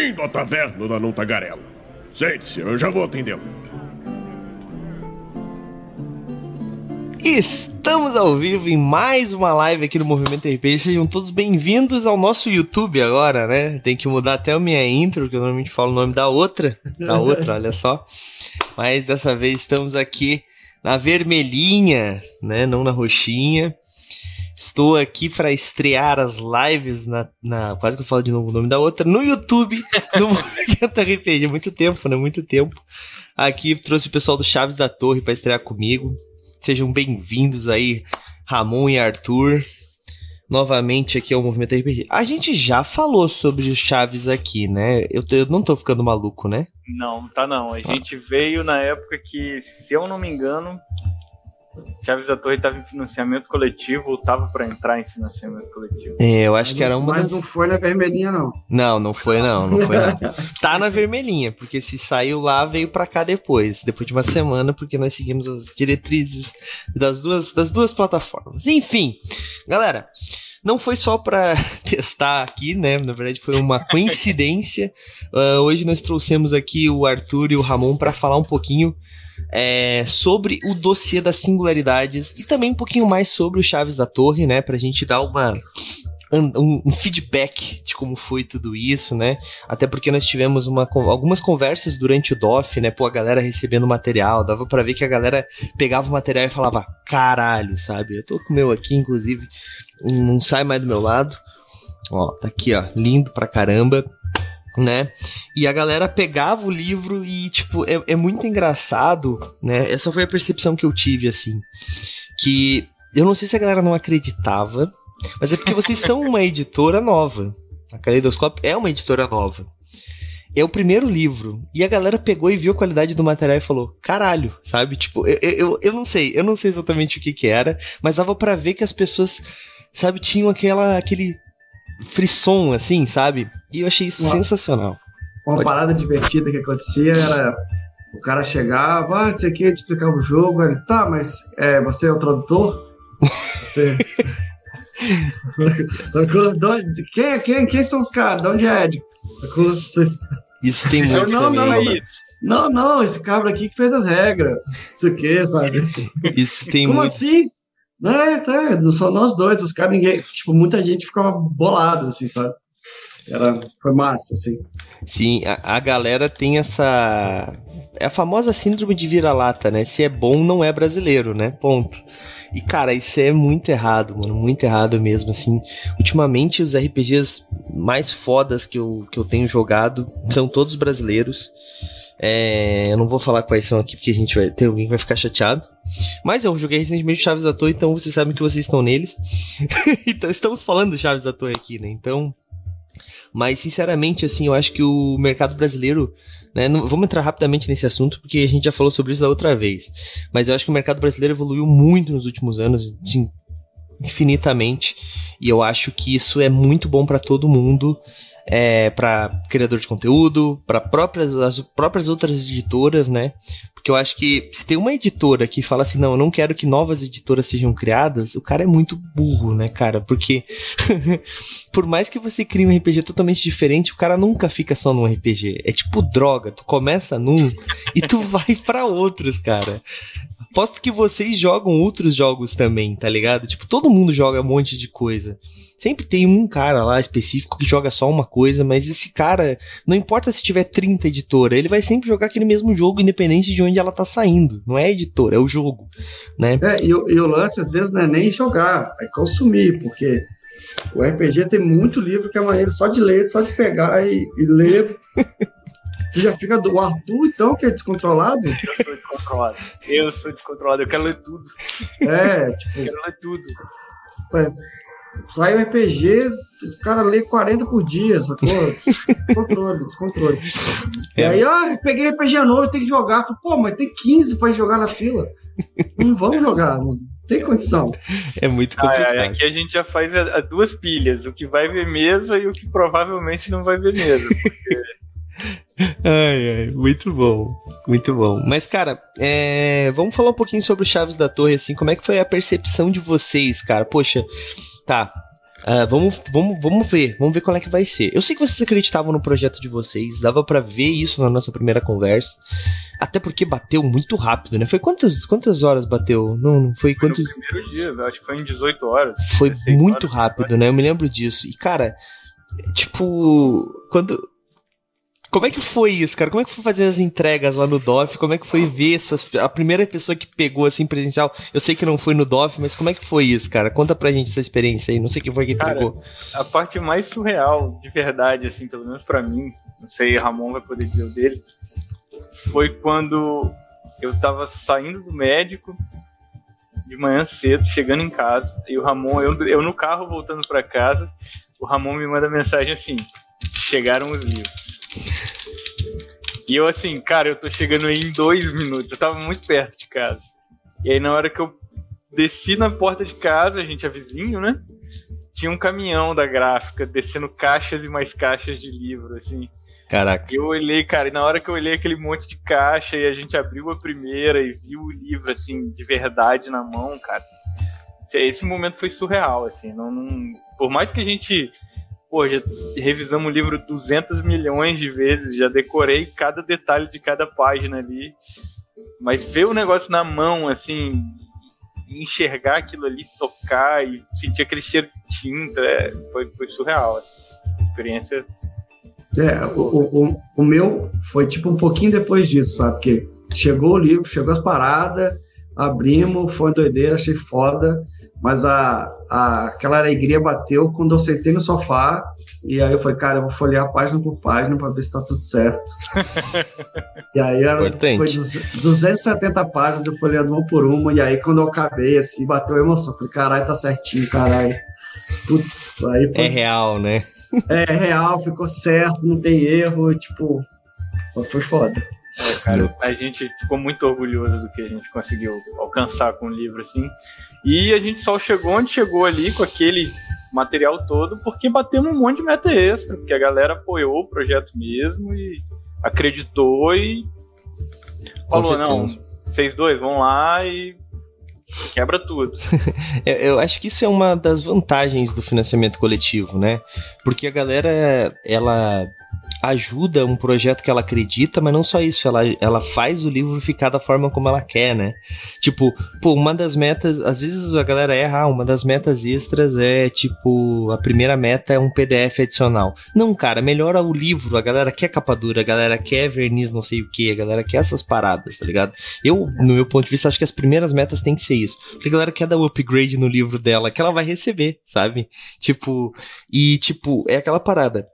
Bem-vindo à taverna da Não Tagarela. Sente-se, eu já vou atendê-lo. Estamos ao vivo em mais uma live aqui no Movimento RPG. Sejam todos bem-vindos ao nosso YouTube agora, né? Tem que mudar até a minha intro, que eu normalmente falo o nome da outra. Da outra, olha só. Mas dessa vez estamos aqui na vermelhinha, né? Não na roxinha. Estou aqui para estrear as lives na, na, Quase que eu falo de novo o nome da outra. No YouTube, no Movimento RPG. Muito tempo, né? Muito tempo. Aqui trouxe o pessoal do Chaves da Torre para estrear comigo. Sejam bem-vindos aí, Ramon e Arthur. Novamente aqui ao Movimento RPG. A gente já falou sobre os Chaves aqui, né? Eu, eu não tô ficando maluco, né? Não, tá não. A ah. gente veio na época que, se eu não me engano, Chaves da Torre estava em financiamento coletivo ou estava para entrar em financiamento coletivo. É, eu acho mas que era uma. Mas das... não foi na vermelhinha, não. Não, não foi, não. Não foi, não. tá na vermelhinha, porque se saiu lá, veio para cá depois. Depois de uma semana, porque nós seguimos as diretrizes das duas, das duas plataformas. Enfim, galera. Não foi só para testar aqui, né? Na verdade, foi uma coincidência. Uh, hoje nós trouxemos aqui o Arthur e o Ramon para falar um pouquinho é, sobre o dossiê das singularidades e também um pouquinho mais sobre o Chaves da Torre, né? Pra gente dar uma. Um, feedback de como foi tudo isso, né? Até porque nós tivemos uma, algumas conversas durante o DOF, né? Pô, a galera recebendo material, dava para ver que a galera pegava o material e falava, caralho, sabe? Eu tô com o meu aqui, inclusive, não sai mais do meu lado. Ó, tá aqui, ó, lindo pra caramba né? E a galera pegava o livro e, tipo, é, é muito engraçado, né? Essa foi a percepção que eu tive, assim. Que eu não sei se a galera não acreditava, mas é porque vocês são uma editora nova. A Kaleidoscope é uma editora nova. É o primeiro livro. E a galera pegou e viu a qualidade do material e falou: caralho, sabe? Tipo, eu, eu, eu não sei, eu não sei exatamente o que que era, mas dava para ver que as pessoas, sabe, tinham aquela, aquele frisson, assim, sabe? E eu achei isso uma, sensacional. Uma Pode... parada divertida que acontecia era o cara chegava, ah, você aqui te explicar o jogo, ele, tá, mas é, você é o tradutor? Você. quem, quem, quem são os caras? De onde é? Isso tem muito. Eu, não, não, aí. Não, não, esse cabra aqui que fez as regras. Isso aqui, sabe? Isso tem Como muito... assim? Não, é, é, não só nós dois, os caras, ninguém. Tipo, muita gente ficava bolado, assim, sabe? Era, foi massa, assim. Sim, a, a galera tem essa. É a famosa síndrome de vira-lata, né? Se é bom, não é brasileiro, né? Ponto. E, cara, isso é muito errado, mano. Muito errado mesmo, assim. Ultimamente, os RPGs mais fodas que eu, que eu tenho jogado são todos brasileiros. É, eu não vou falar quais são aqui, porque a gente vai ter alguém que vai ficar chateado. Mas eu joguei recentemente Chaves da Torre, então vocês sabem que vocês estão neles. então estamos falando do Chaves da Torre aqui, né? Então. Mas, sinceramente, assim, eu acho que o mercado brasileiro. Né, não, vamos entrar rapidamente nesse assunto, porque a gente já falou sobre isso da outra vez. Mas eu acho que o mercado brasileiro evoluiu muito nos últimos anos, infinitamente. E eu acho que isso é muito bom para todo mundo é, para criador de conteúdo, para próprias as próprias outras editoras, né? Porque eu acho que se tem uma editora que fala assim, não, eu não quero que novas editoras sejam criadas, o cara é muito burro, né, cara? Porque por mais que você crie um RPG totalmente diferente, o cara nunca fica só num RPG. É tipo droga, tu começa num e tu vai para outros, cara. Aposto que vocês jogam outros jogos também, tá ligado? Tipo, todo mundo joga um monte de coisa. Sempre tem um cara lá específico que joga só uma coisa, mas esse cara, não importa se tiver 30 editoras, ele vai sempre jogar aquele mesmo jogo, independente de onde ela tá saindo. Não é a editora, é o jogo, né? É, e, e o lance, às vezes, não é nem jogar, é consumir, porque o RPG tem muito livro que é maneiro só de ler, só de pegar e, e ler. Você já fica do Arthur, então, que é descontrolado? Eu sou descontrolado. Eu sou descontrolado, eu quero ler tudo. É, tipo. Eu quero ler tudo. É, sai o RPG, o cara lê 40 por dia, sacou? Descontrole, descontrole. É. E aí, ah, peguei RPG novo, tem que jogar. Falei, Pô, mas tem 15 pra jogar na fila. Não vamos jogar, mano. Tem condição. É muito complicado. Ah, é, aqui a gente já faz a, a, duas pilhas, o que vai ver mesa e o que provavelmente não vai ver mesa. Porque Ai, ai, muito bom, muito bom. Mas, cara, é... vamos falar um pouquinho sobre o Chaves da Torre, assim, como é que foi a percepção de vocês, cara? Poxa, tá, Uh, vamos, vamos, vamos ver, vamos ver qual é que vai ser. Eu sei que vocês acreditavam no projeto de vocês, dava para ver isso na nossa primeira conversa. Até porque bateu muito rápido, né? Foi quantas, quantas horas bateu? Não, não foi, foi quantos. No primeiro dia, acho que foi em 18 horas. Foi muito horas, rápido, né? Eu me lembro disso. E, cara, tipo, quando como é que foi isso, cara? Como é que foi fazer as entregas lá no DOF? Como é que foi ver essas, a primeira pessoa que pegou assim presencial? Eu sei que não foi no DOF, mas como é que foi isso, cara? Conta pra gente essa experiência aí. Não sei quem foi que entregou. a parte mais surreal, de verdade, assim, pelo menos para mim, não sei, Ramon vai poder dizer o dele, foi quando eu tava saindo do médico de manhã cedo, chegando em casa, e o Ramon, eu, eu no carro voltando para casa, o Ramon me manda mensagem assim: chegaram os livros. E eu assim, cara, eu tô chegando aí em dois minutos. Eu tava muito perto de casa. E aí na hora que eu desci na porta de casa, a gente é vizinho, né? Tinha um caminhão da gráfica descendo caixas e mais caixas de livro, assim. Caraca. E eu olhei, cara, e na hora que eu olhei aquele monte de caixa e a gente abriu a primeira e viu o livro, assim, de verdade na mão, cara. Esse momento foi surreal, assim. Não, não... Por mais que a gente pô, já revisamos o livro 200 milhões de vezes, já decorei cada detalhe de cada página ali. Mas ver o negócio na mão, assim, enxergar aquilo ali, tocar e sentir aquele cheiro de tinta, é, foi, foi surreal. Assim. Experiência. É, o, o, o meu foi tipo um pouquinho depois disso, sabe? Porque chegou o livro, chegou as paradas, abrimos, foi doideira, achei foda. Mas a, a, aquela alegria bateu quando eu sentei no sofá e aí eu falei, cara, eu vou folhear página por página para ver se tá tudo certo. e aí era, foi 270 páginas, eu folheando uma por uma, e aí quando eu acabei, assim, bateu a emoção. Falei, caralho, tá certinho, caralho. Putz, aí foi... É real, né? é, é real, ficou certo, não tem erro, tipo, foi foda. É, cara, a gente ficou muito orgulhoso do que a gente conseguiu alcançar com o livro, assim. E a gente só chegou onde chegou ali com aquele material todo porque batemos um monte de meta extra, porque a galera apoiou o projeto mesmo e acreditou e falou, não, vocês dois vão lá e quebra tudo. eu acho que isso é uma das vantagens do financiamento coletivo, né? Porque a galera, ela ajuda um projeto que ela acredita, mas não só isso, ela, ela faz o livro ficar da forma como ela quer, né? Tipo, pô, uma das metas, às vezes a galera erra, ah, uma das metas extras é tipo, a primeira meta é um PDF adicional. Não, cara, melhora o livro, a galera quer capa dura, a galera quer verniz não sei o que, a galera quer essas paradas, tá ligado? Eu, no meu ponto de vista, acho que as primeiras metas tem que ser isso. Porque a galera quer dar o upgrade no livro dela, que ela vai receber, sabe? Tipo, e tipo, é aquela parada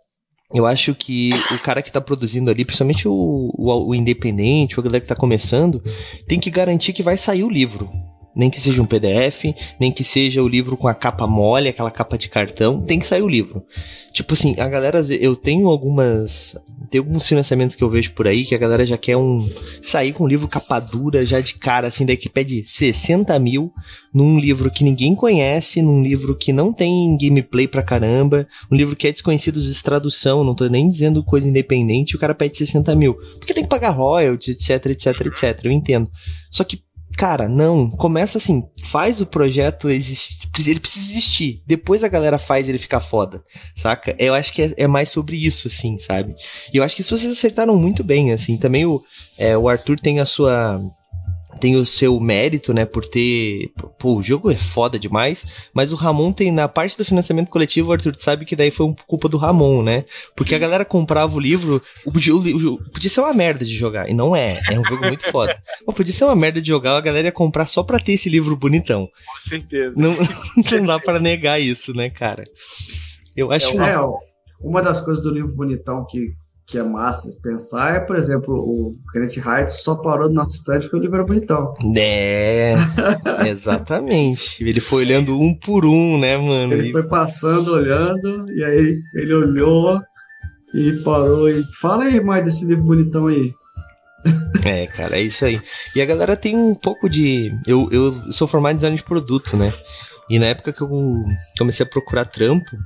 eu acho que o cara que tá produzindo ali, principalmente o, o, o independente, o galera que tá começando, tem que garantir que vai sair o livro. Nem que seja um PDF, nem que seja o livro com a capa mole, aquela capa de cartão, tem que sair o livro. Tipo assim, a galera, eu tenho algumas. Tem alguns financiamentos que eu vejo por aí que a galera já quer um. sair com um livro capa dura já de cara, assim, daí que pede 60 mil num livro que ninguém conhece, num livro que não tem gameplay pra caramba, um livro que é desconhecido de tradução, não tô nem dizendo coisa independente, o cara pede 60 mil. Porque tem que pagar royalties, etc, etc, etc. Eu entendo. Só que Cara, não. Começa assim, faz o projeto existir. Ele precisa existir. Depois a galera faz ele ficar foda, saca? Eu acho que é, é, mais sobre isso, assim, sabe? E eu acho que se vocês acertaram muito bem, assim. Também o, é, o Arthur tem a sua tem o seu mérito, né, por ter. Pô, o jogo é foda demais, mas o Ramon tem, na parte do financiamento coletivo, o Arthur sabe que daí foi culpa do Ramon, né? Porque a galera comprava o livro, o, o, o, podia ser uma merda de jogar, e não é, é um jogo muito foda. Mas podia ser uma merda de jogar, a galera ia comprar só pra ter esse livro bonitão. Com certeza. Não, não dá para negar isso, né, cara? Eu acho. É, uma das coisas do livro bonitão que que é massa de pensar é, por exemplo, o Kenneth Heights só parou no nosso estande porque o livro era bonitão. É, exatamente. ele foi olhando um por um, né, mano? Ele e... foi passando, olhando, e aí ele olhou e parou e fala aí mais desse livro bonitão aí. É, cara, é isso aí. E a galera tem um pouco de. Eu, eu sou formado em design de produto, né? E na época que eu comecei a procurar trampo,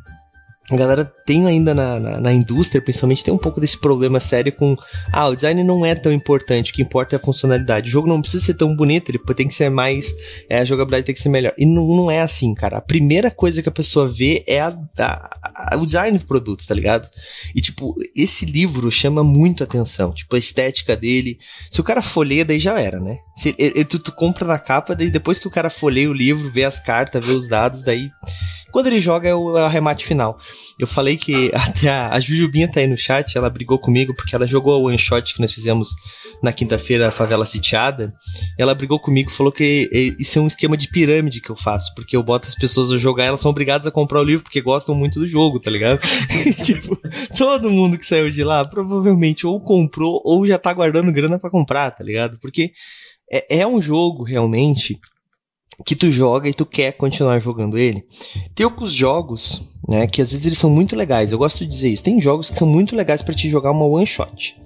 a galera tem ainda na, na, na, indústria, principalmente, tem um pouco desse problema sério com. Ah, o design não é tão importante, o que importa é a funcionalidade. O jogo não precisa ser tão bonito, ele tem que ser mais. É, a jogabilidade tem que ser melhor. E não, não é assim, cara. A primeira coisa que a pessoa vê é a, a, a, o design do produto, tá ligado? E, tipo, esse livro chama muito atenção. Tipo, a estética dele. Se o cara folheia, daí já era, né? Se, ele, tu, tu compra na capa, daí depois que o cara folheia o livro, vê as cartas, vê os dados, daí quando ele joga é o, arremate final. Eu falei que até a, a Jujubinha tá aí no chat, ela brigou comigo porque ela jogou o one shot que nós fizemos na quinta-feira, a favela sitiada. Ela brigou comigo, falou que isso é um esquema de pirâmide que eu faço, porque eu boto as pessoas a jogar, elas são obrigadas a comprar o livro porque gostam muito do jogo, tá ligado? tipo, todo mundo que saiu de lá provavelmente ou comprou ou já tá guardando grana para comprar, tá ligado? Porque é, é um jogo realmente que tu joga e tu quer continuar jogando ele. Tem alguns jogos, né, que às vezes eles são muito legais. Eu gosto de dizer isso. Tem jogos que são muito legais para te jogar uma one shot.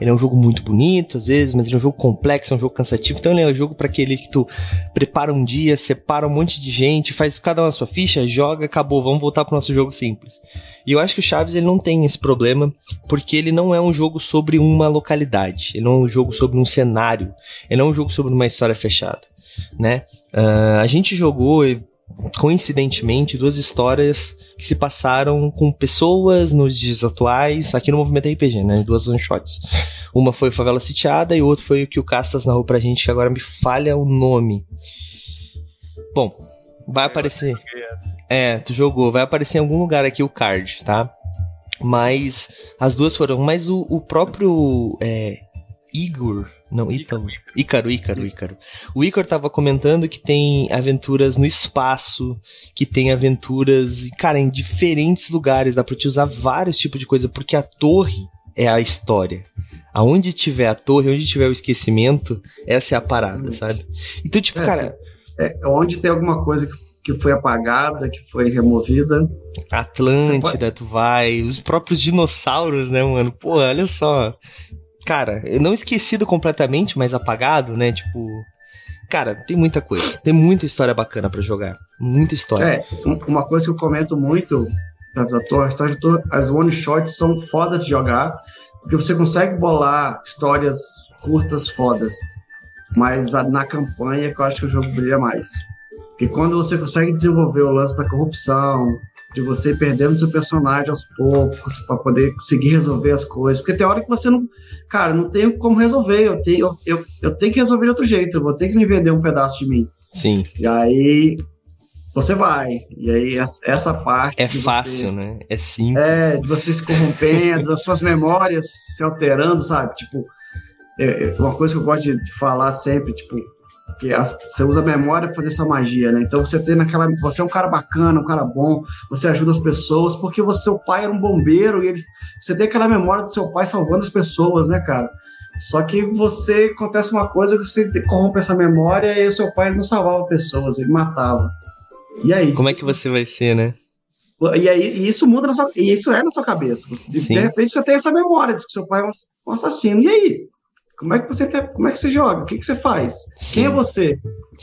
Ele é um jogo muito bonito, às vezes, mas ele é um jogo complexo, é um jogo cansativo. Então ele é um jogo para aquele que tu prepara um dia, separa um monte de gente, faz cada uma sua ficha, joga, acabou, vamos voltar pro nosso jogo simples. E eu acho que o Chaves ele não tem esse problema, porque ele não é um jogo sobre uma localidade, ele não é um jogo sobre um cenário, ele não é um jogo sobre uma história fechada né? Uh, a gente jogou, coincidentemente, duas histórias que se passaram com pessoas nos dias atuais, aqui no movimento RPG, né? Duas one-shots. Uma foi Favela Sitiada e o outro foi o que o Castas narrou pra gente, que agora me falha o nome. Bom, vai aparecer. É, tu jogou, vai aparecer em algum lugar aqui o card, tá? Mas as duas foram. Mas o, o próprio é, Igor, não, Ítalo. Ícaro, Ícaro, Ícaro. O Ícaro tava comentando que tem aventuras no espaço, que tem aventuras, cara, em diferentes lugares. Dá pra te usar vários tipos de coisa, porque a torre é a história. Aonde tiver a torre, onde tiver o esquecimento, essa é a parada, sabe? Então, tipo, é, cara. É, onde tem alguma coisa que foi apagada, que foi removida. Atlântida, pode... tu vai. Os próprios dinossauros, né, mano? Pô, olha só cara, não esquecido completamente, mas apagado, né? Tipo. Cara, tem muita coisa. Tem muita história bacana para jogar. Muita história. É, uma coisa que eu comento muito das histórias as one shots são foda de jogar, porque você consegue bolar histórias curtas fodas. Mas na campanha que eu acho que o jogo brilha mais. Porque quando você consegue desenvolver o lance da corrupção, de você perdendo seu personagem aos poucos para poder conseguir resolver as coisas. Porque tem hora que você não. Cara, não tem como resolver. Eu tenho, eu, eu, eu tenho que resolver de outro jeito. Eu vou ter que me vender um pedaço de mim. Sim. E aí você vai. E aí essa parte. É fácil, você, né? É simples. É, de você se corrompendo, as suas memórias se alterando, sabe? Tipo, é, é uma coisa que eu gosto de falar sempre, tipo, que você usa a memória para fazer essa magia, né? Então você tem naquela, você é um cara bacana, um cara bom, você ajuda as pessoas porque você, seu pai era um bombeiro e eles, você tem aquela memória do seu pai salvando as pessoas, né, cara? Só que você acontece uma coisa que você corrompe essa memória e o seu pai não salvava pessoas, ele matava. E aí? Como é que você vai ser, né? E aí e isso muda na sua, e isso é na sua cabeça. Você, de repente você tem essa memória de que seu pai é um assassino. E aí? Como é que você como é que você joga? O que, que você faz? Sim. Quem é você?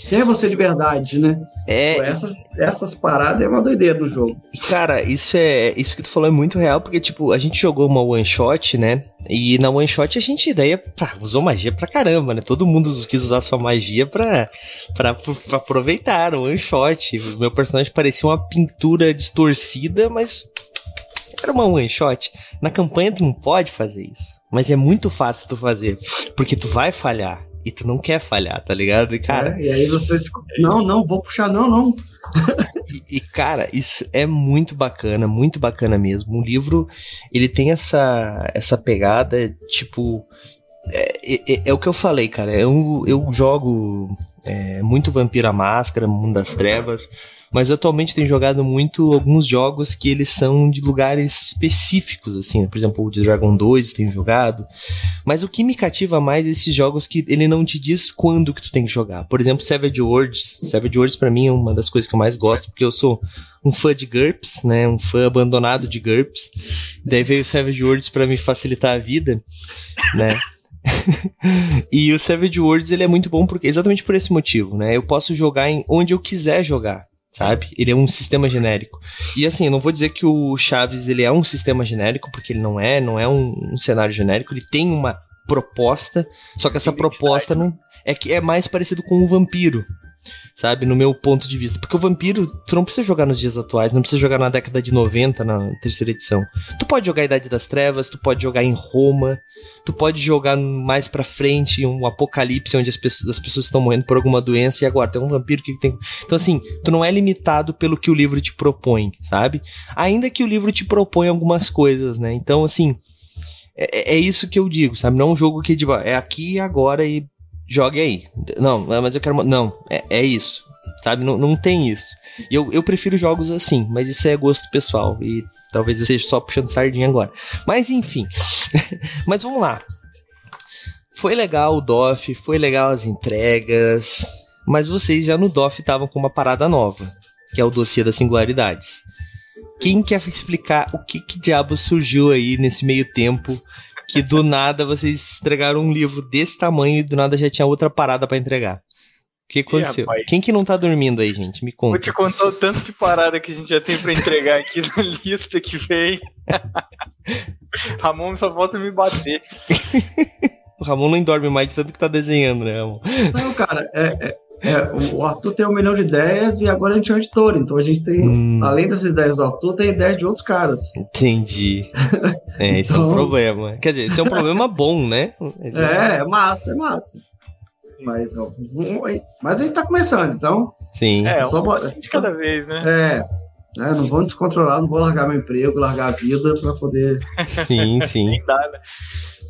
Quem é você de verdade, né? É. essas, essas paradas é uma doideira no jogo. Cara, isso é. Isso que tu falou é muito real, porque, tipo, a gente jogou uma one shot, né? E na one shot a gente daí pá, usou magia pra caramba, né? Todo mundo quis usar sua magia pra, pra, pra aproveitar o one shot. O meu personagem parecia uma pintura distorcida, mas era uma one shot. Na campanha tu não pode fazer isso. Mas é muito fácil tu fazer. Porque tu vai falhar. E tu não quer falhar, tá ligado? E, cara. É, e aí vocês. Não, não, vou puxar, não, não. e, e, cara, isso é muito bacana, muito bacana mesmo. O livro, ele tem essa, essa pegada, tipo. É, é, é, o que eu falei, cara. Eu, eu jogo é, muito Vampira Máscara, Mundo das Trevas mas atualmente tenho jogado muito alguns jogos que eles são de lugares específicos, assim, por exemplo, o de Dragon 2 eu tenho jogado, mas o que me cativa mais é esses jogos que ele não te diz quando que tu tem que jogar. Por exemplo, Savage Worlds. Savage Worlds para mim é uma das coisas que eu mais gosto, porque eu sou um fã de GURPS, né, um fã abandonado de GURPS. Daí veio o Savage Worlds para me facilitar a vida, né? e o Savage Worlds ele é muito bom porque exatamente por esse motivo, né? Eu posso jogar em onde eu quiser jogar sabe? Ele é um sistema genérico. E assim, eu não vou dizer que o Chaves ele é um sistema genérico, porque ele não é, não é um, um cenário genérico, ele tem uma proposta, só que essa proposta não é que é mais parecido com o vampiro, sabe? No meu ponto de vista. Porque o Vampiro, tu não precisa jogar nos dias atuais, não precisa jogar na década de 90, na terceira edição. Tu pode jogar Idade das Trevas, tu pode jogar em Roma, tu pode jogar mais pra frente, um apocalipse onde as pessoas, as pessoas estão morrendo por alguma doença e agora tem um vampiro que tem. Então, assim, tu não é limitado pelo que o livro te propõe, sabe? Ainda que o livro te propõe algumas coisas, né? Então, assim. É, é isso que eu digo, sabe? Não é um jogo que tipo, é aqui e agora e jogue aí. Não, mas eu quero. Não, é, é isso. Sabe? Não, não tem isso. E eu, eu prefiro jogos assim, mas isso é gosto pessoal. E talvez eu seja só puxando sardinha agora. Mas enfim. mas vamos lá. Foi legal o DOF, foi legal as entregas. Mas vocês já no DOF estavam com uma parada nova, que é o dossiê das singularidades. Quem quer explicar o que, que diabo surgiu aí nesse meio tempo que do nada vocês entregaram um livro desse tamanho e do nada já tinha outra parada para entregar. O que aconteceu? Ih, Quem que não tá dormindo aí, gente? Me conta. Vou te contar o tanto de parada que a gente já tem para entregar aqui na lista que vem. Ramon só volta me bater. o Ramon nem dorme mais de tanto que tá desenhando, né, Ramon? Não, cara, é, é, é, o Arthur tem um milhão de ideias e agora a gente é um editor. Então a gente tem, hum. além dessas ideias do Arthur, tem ideias de outros caras. Entendi. É, isso então... é um problema. Quer dizer, isso é um problema bom, né? É, é massa, é massa. Mas, ó, mas a gente tá começando, então. Sim. É, só, um de cada vez, né? É. Né, não vou descontrolar, não vou largar meu emprego, largar a vida para poder. Sim, sim. né?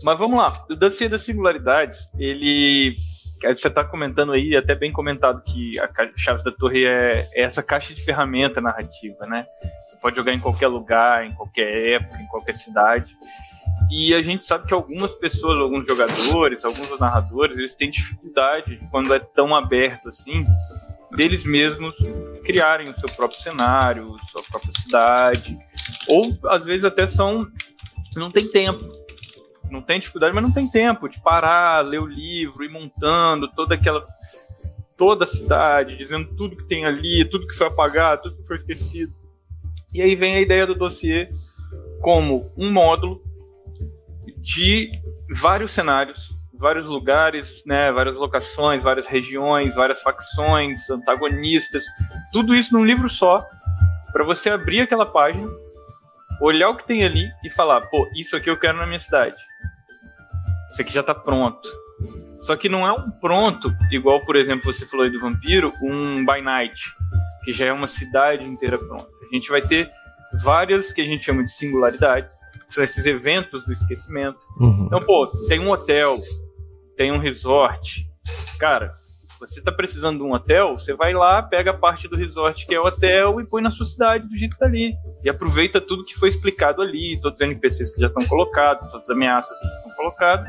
Mas vamos lá. O Desafio das Singularidades, ele você está comentando aí, até bem comentado, que a Chaves da Torre é, é, essa caixa de ferramenta narrativa, né? Você pode jogar em qualquer lugar, em qualquer época, em qualquer cidade. E a gente sabe que algumas pessoas, alguns jogadores, alguns narradores, eles têm dificuldade quando é tão aberto assim, deles mesmos criarem o seu próprio cenário, sua própria cidade, ou às vezes até são não tem tempo não tem dificuldade, mas não tem tempo de parar, ler o livro, ir montando toda aquela toda a cidade, dizendo tudo que tem ali, tudo que foi apagado, tudo que foi esquecido. E aí vem a ideia do dossiê como um módulo de vários cenários, vários lugares, né, várias locações, várias regiões, várias facções, antagonistas, tudo isso num livro só, para você abrir aquela página, olhar o que tem ali e falar, pô, isso aqui eu quero na minha cidade. Isso aqui já está pronto. Só que não é um pronto, igual, por exemplo, você falou aí do Vampiro, um By Night, que já é uma cidade inteira pronta. A gente vai ter várias que a gente chama de singularidades, que são esses eventos do esquecimento. Uhum. Então, pô, tem um hotel, tem um resort. Cara, você está precisando de um hotel, você vai lá, pega a parte do resort que é o hotel e põe na sua cidade do jeito que tá ali. E aproveita tudo que foi explicado ali, todos os NPCs que já estão colocados, todas as ameaças que estão colocadas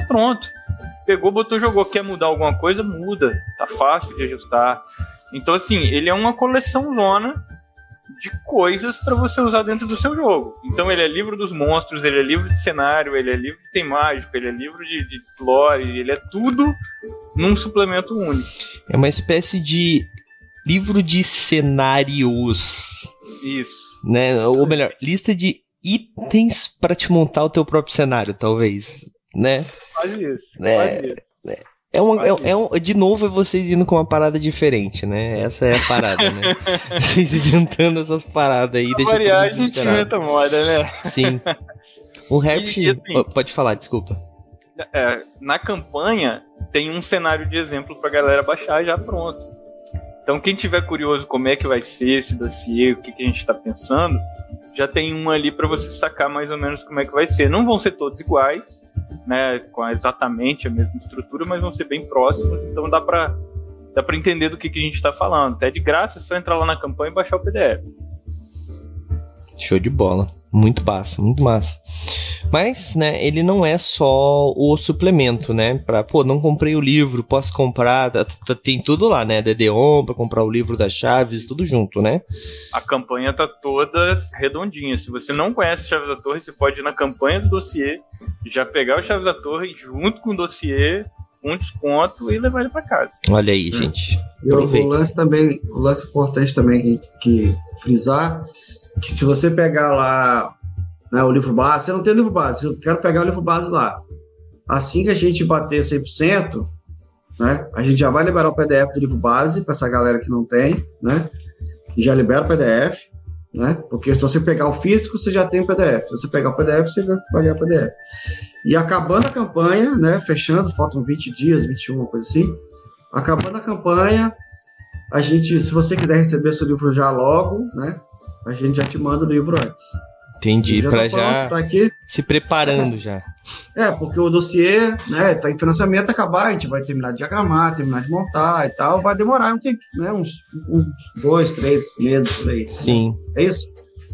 tá pronto. Pegou, botou, jogou. Quer mudar alguma coisa? Muda. Tá fácil de ajustar. Então, assim, ele é uma coleção zona de coisas para você usar dentro do seu jogo. Então, ele é livro dos monstros, ele é livro de cenário, ele é livro que tem mágico, ele é livro de, de lore, ele é tudo num suplemento único. É uma espécie de livro de cenários. Isso. Né? Ou melhor, lista de itens para te montar o teu próprio cenário, talvez né? Faz isso. É, faz isso. É, um, é, é, um, de novo é vocês vindo com uma parada diferente, né? Essa é a parada, né? vocês inventando essas paradas aí, deixa variar, a gente inventa moda, né? Sim. O Herpes, assim, oh, pode falar, desculpa. É, na campanha tem um cenário de exemplo pra galera baixar já pronto. Então quem tiver curioso como é que vai ser esse dossiê, o que, que a gente está pensando, já tem um ali para você sacar mais ou menos como é que vai ser. Não vão ser todos iguais, né, com exatamente a mesma estrutura, mas vão ser bem próximos, então dá para dá para entender do que, que a gente está falando. Até de graça, é só entrar lá na campanha e baixar o PDF. Show de bola. Muito massa, muito massa. Mas, né, ele não é só o suplemento, né? Pra, pô, não comprei o livro, posso comprar. Tá, tá, tem tudo lá, né? DD-ON, pra comprar o livro das chaves, tudo junto, né? A campanha tá toda redondinha. Se você não conhece Chaves da Torre, você pode ir na campanha do dossiê, já pegar o Chaves da Torre junto com o dossiê, com desconto e levar ele para casa. Olha aí, é. gente. E o, lance também, o lance importante também que, que frisar, que se você pegar lá né, o livro base, você não tem o livro base, eu quero pegar o livro base lá. Assim que a gente bater 100%, né, a gente já vai liberar o PDF do livro base para essa galera que não tem, né? Já libera o PDF, né? Porque se você pegar o físico, você já tem o PDF. Se você pegar o PDF, você vai ganhar o PDF. E acabando a campanha, né? Fechando, faltam 20 dias, 21, uma coisa assim. Acabando a campanha, a gente, se você quiser receber seu livro já logo, né? A gente já te manda o livro antes. Entendi, para tá já tá aqui. se preparando já. É, porque o dossiê, né, tá em financiamento acabar, a gente vai terminar de diagramar, terminar de montar e tal, vai demorar um tempo, né, uns dois, três meses por aí. Sim. É isso?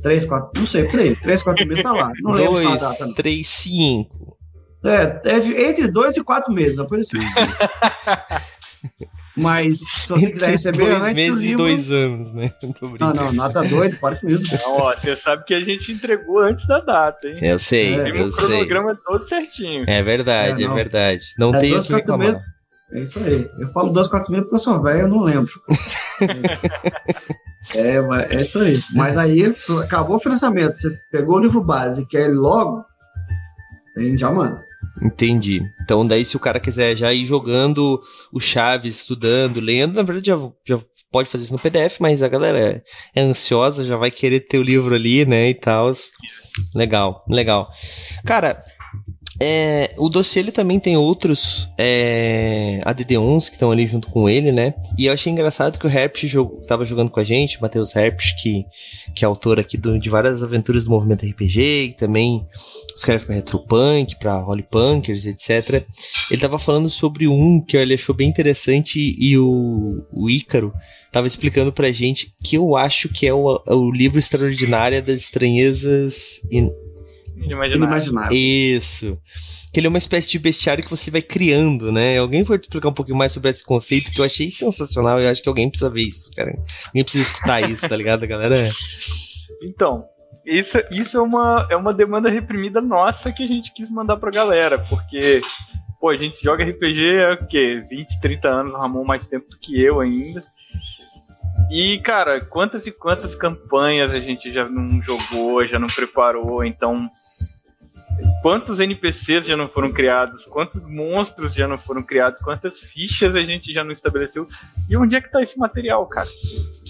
Três, quatro, não sei, por aí, três, quatro meses tá lá. Não dois, lembro a data. Não. Três, cinco. É, é de, entre dois e quatro meses, uma coisa assim. Mas se você quiser receber dois antes meses o livro... e dois anos, né? Não, não, nada doido, para com isso. Não, ó, você sabe que a gente entregou antes da data, hein? Eu sei, é, eu sei. O cronograma todo certinho. É verdade, é, é verdade. Não é tem o que reclamar. Meses, é isso aí. Eu falo dois, quatro meses porque eu sou velho, eu não lembro. é, é isso aí. Mas aí, acabou o financiamento, você pegou o livro base e quer ele logo, a gente já manda. Entendi. Então, daí, se o cara quiser já ir jogando o Chaves, estudando, lendo, na verdade já, já pode fazer isso no PDF, mas a galera é, é ansiosa, já vai querer ter o livro ali, né, e tal. Legal, legal. Cara, é, o dossiê ele também tem outros é, ADD11 que estão ali junto com ele, né? E eu achei engraçado que o Herpes jog, tava jogando com a gente, o Matheus Herpes, que, que é autor aqui do, de várias aventuras do movimento RPG, que também escreve para Retropunk, para Punkers, etc. Ele tava falando sobre um que ele achou bem interessante e o, o Ícaro tava explicando pra gente que eu acho que é o, é o livro extraordinário das estranhezas Inimaginável. Isso. Que ele é uma espécie de bestiário que você vai criando, né? Alguém pode explicar um pouquinho mais sobre esse conceito que eu achei sensacional. Eu acho que alguém precisa ver isso, cara. Alguém precisa escutar isso, tá ligado, galera? Então, isso, isso é, uma, é uma demanda reprimida nossa que a gente quis mandar pra galera, porque, pô, a gente joga RPG há o quê? 20, 30 anos, o Ramon mais tempo do que eu ainda. E, cara, quantas e quantas campanhas a gente já não jogou, já não preparou, então quantos NPCs já não foram criados, quantos monstros já não foram criados, quantas fichas a gente já não estabeleceu. E onde é que tá esse material, cara?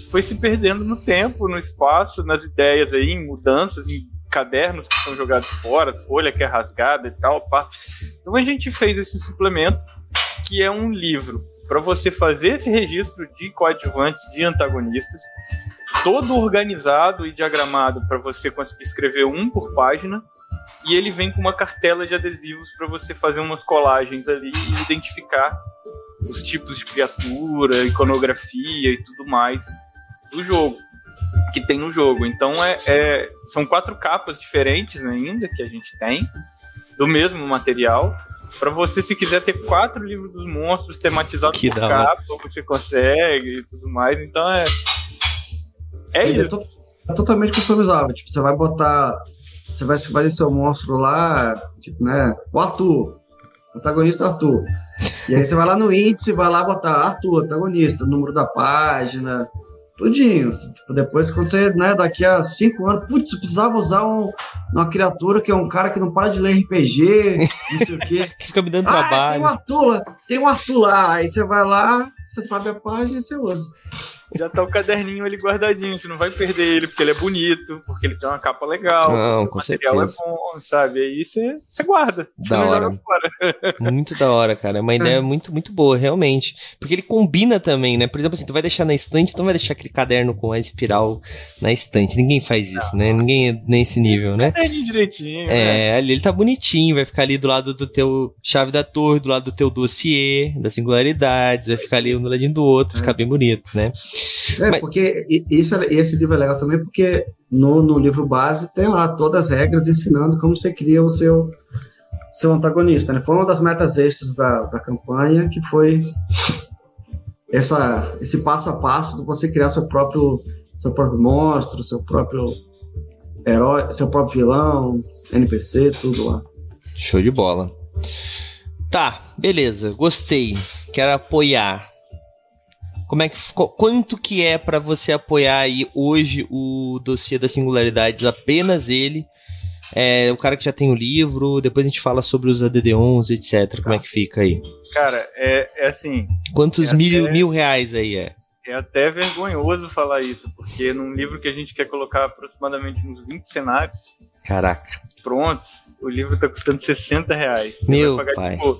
Foi se perdendo no tempo, no espaço, nas ideias aí, em mudanças, em cadernos que são jogados fora, folha que é rasgada e tal. Pá. Então a gente fez esse suplemento, que é um livro para você fazer esse registro de coadjuvantes, de antagonistas, todo organizado e diagramado para você conseguir escrever um por página e ele vem com uma cartela de adesivos para você fazer umas colagens ali e identificar os tipos de criatura, iconografia e tudo mais do jogo que tem no jogo. Então é, é são quatro capas diferentes ainda que a gente tem do mesmo material. Para você, se quiser ter quatro livros dos monstros tematizados que por capa, você consegue e tudo mais. Então é. É ele isso. É, totalmente customizável. Tipo, você vai botar você vai fazer seu monstro lá, tipo, né? O Arthur. Protagonista Arthur. E aí você vai lá no índice, vai lá botar Arthur, antagonista, número da página, tudinho. Tipo, depois, quando você, né, daqui a cinco anos, putz, eu precisava usar um, uma criatura que é um cara que não para de ler RPG, não sei o quê. Fica me dando ah, trabalho. Tem um Arthur lá, tem um Arthur lá. Aí você vai lá, você sabe a página e você usa já tá o caderninho ali guardadinho, você não vai perder ele, porque ele é bonito, porque ele tem uma capa legal. Não, com certeza. é bom, sabe? Aí você, você guarda. Da você hora. muito da hora, cara. É uma ideia é. muito, muito boa, realmente. Porque ele combina também, né? Por exemplo, assim, tu vai deixar na estante, tu não vai deixar aquele caderno com a espiral na estante. Ninguém faz isso, não. né? Ninguém é nesse nível, né? É direitinho. É, né? ali ele tá bonitinho, vai ficar ali do lado do teu chave da torre, do lado do teu dossiê, das singularidades, vai ficar ali um do ladinho do outro, é. ficar bem bonito, né? É, Mas... porque esse, esse livro é legal também, porque no, no livro base tem lá todas as regras ensinando como você cria o seu, seu antagonista. Né? Foi uma das metas extras da, da campanha, que foi essa, esse passo a passo de você criar seu próprio, seu próprio monstro, seu próprio herói, seu próprio vilão, NPC, tudo lá. Show de bola. Tá, beleza, gostei. Quero apoiar. Como é que quanto que é para você apoiar aí hoje o dossiê das singularidades apenas ele? É, o cara que já tem o livro, depois a gente fala sobre os ADD11, etc. Como é que fica aí? Cara, é, é assim. Quantos é mil, até, mil reais aí é? É até vergonhoso falar isso, porque num livro que a gente quer colocar aproximadamente uns 20 cenários. Caraca. Prontos, o livro tá custando 60 reais. Você Meu pagar, pai. Tipo,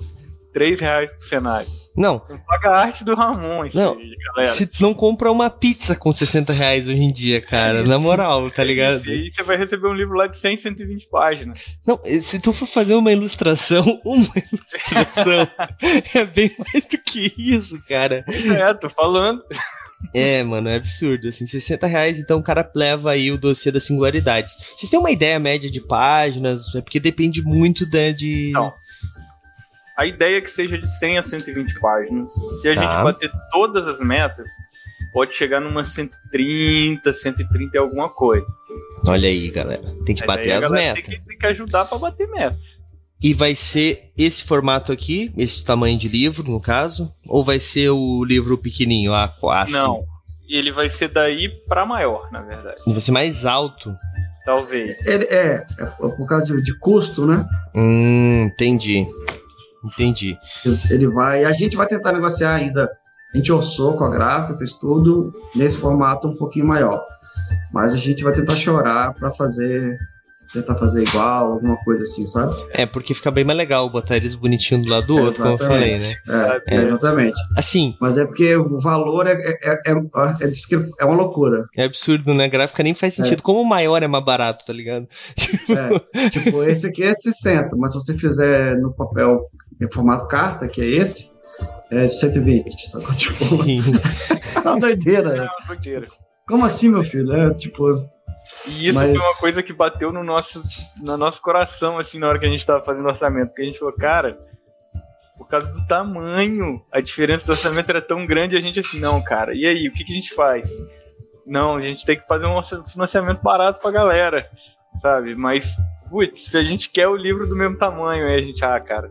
3 reais por cenário. Não. Não paga a arte do Ramon, isso não. aí, galera. Se não compra uma pizza com 60 reais hoje em dia, cara, é na moral, tá ligado? E aí você vai receber um livro lá de 100, 120 páginas. Não, se tu for fazer uma ilustração, uma ilustração é bem mais do que isso, cara. É, tô falando. É, mano, é absurdo. Assim, 60 reais, então o cara leva aí o dossiê das singularidades. Vocês têm uma ideia média de páginas? É porque depende muito da, de. Não. A ideia é que seja de 100 a 120 páginas. Se a tá. gente bater todas as metas, pode chegar numa 130, 130 e alguma coisa. Olha aí, galera. Tem que a bater as metas. Tem que, tem que ajudar para bater meta. E vai ser esse formato aqui, esse tamanho de livro, no caso? Ou vai ser o livro pequenininho, a A5? Não, ele vai ser daí para maior, na verdade. Vai ser mais alto? Talvez. É, é, é por causa de, de custo, né? Hum, entendi. Entendi. Ele vai. A gente vai tentar negociar ainda. A gente orçou com a gráfica, fez tudo nesse formato um pouquinho maior. Mas a gente vai tentar chorar para fazer tentar fazer igual, alguma coisa assim, sabe? É, porque fica bem mais legal botar eles bonitinhos do lado do outro, como eu falei, né? É, é, exatamente. Assim. Mas é porque o valor é, é, é, é, é uma loucura. É absurdo, né? A gráfica nem faz sentido. Como o maior é mais barato, tá ligado? É, tipo, esse aqui é 60, mas se você fizer no papel em formato carta, que é esse, é 120, sabe? Tipo, é uma doideira. É uma doideira. Como assim, meu filho? É tipo, e isso Mas... foi uma coisa que bateu no nosso, no nosso coração, assim, na hora que a gente tava fazendo orçamento. Porque a gente falou, cara, por causa do tamanho, a diferença do orçamento era tão grande, a gente assim, não, cara, e aí, o que, que a gente faz? Não, a gente tem que fazer um financiamento barato pra galera, sabe? Mas, putz, se a gente quer o livro do mesmo tamanho, aí a gente, ah, cara,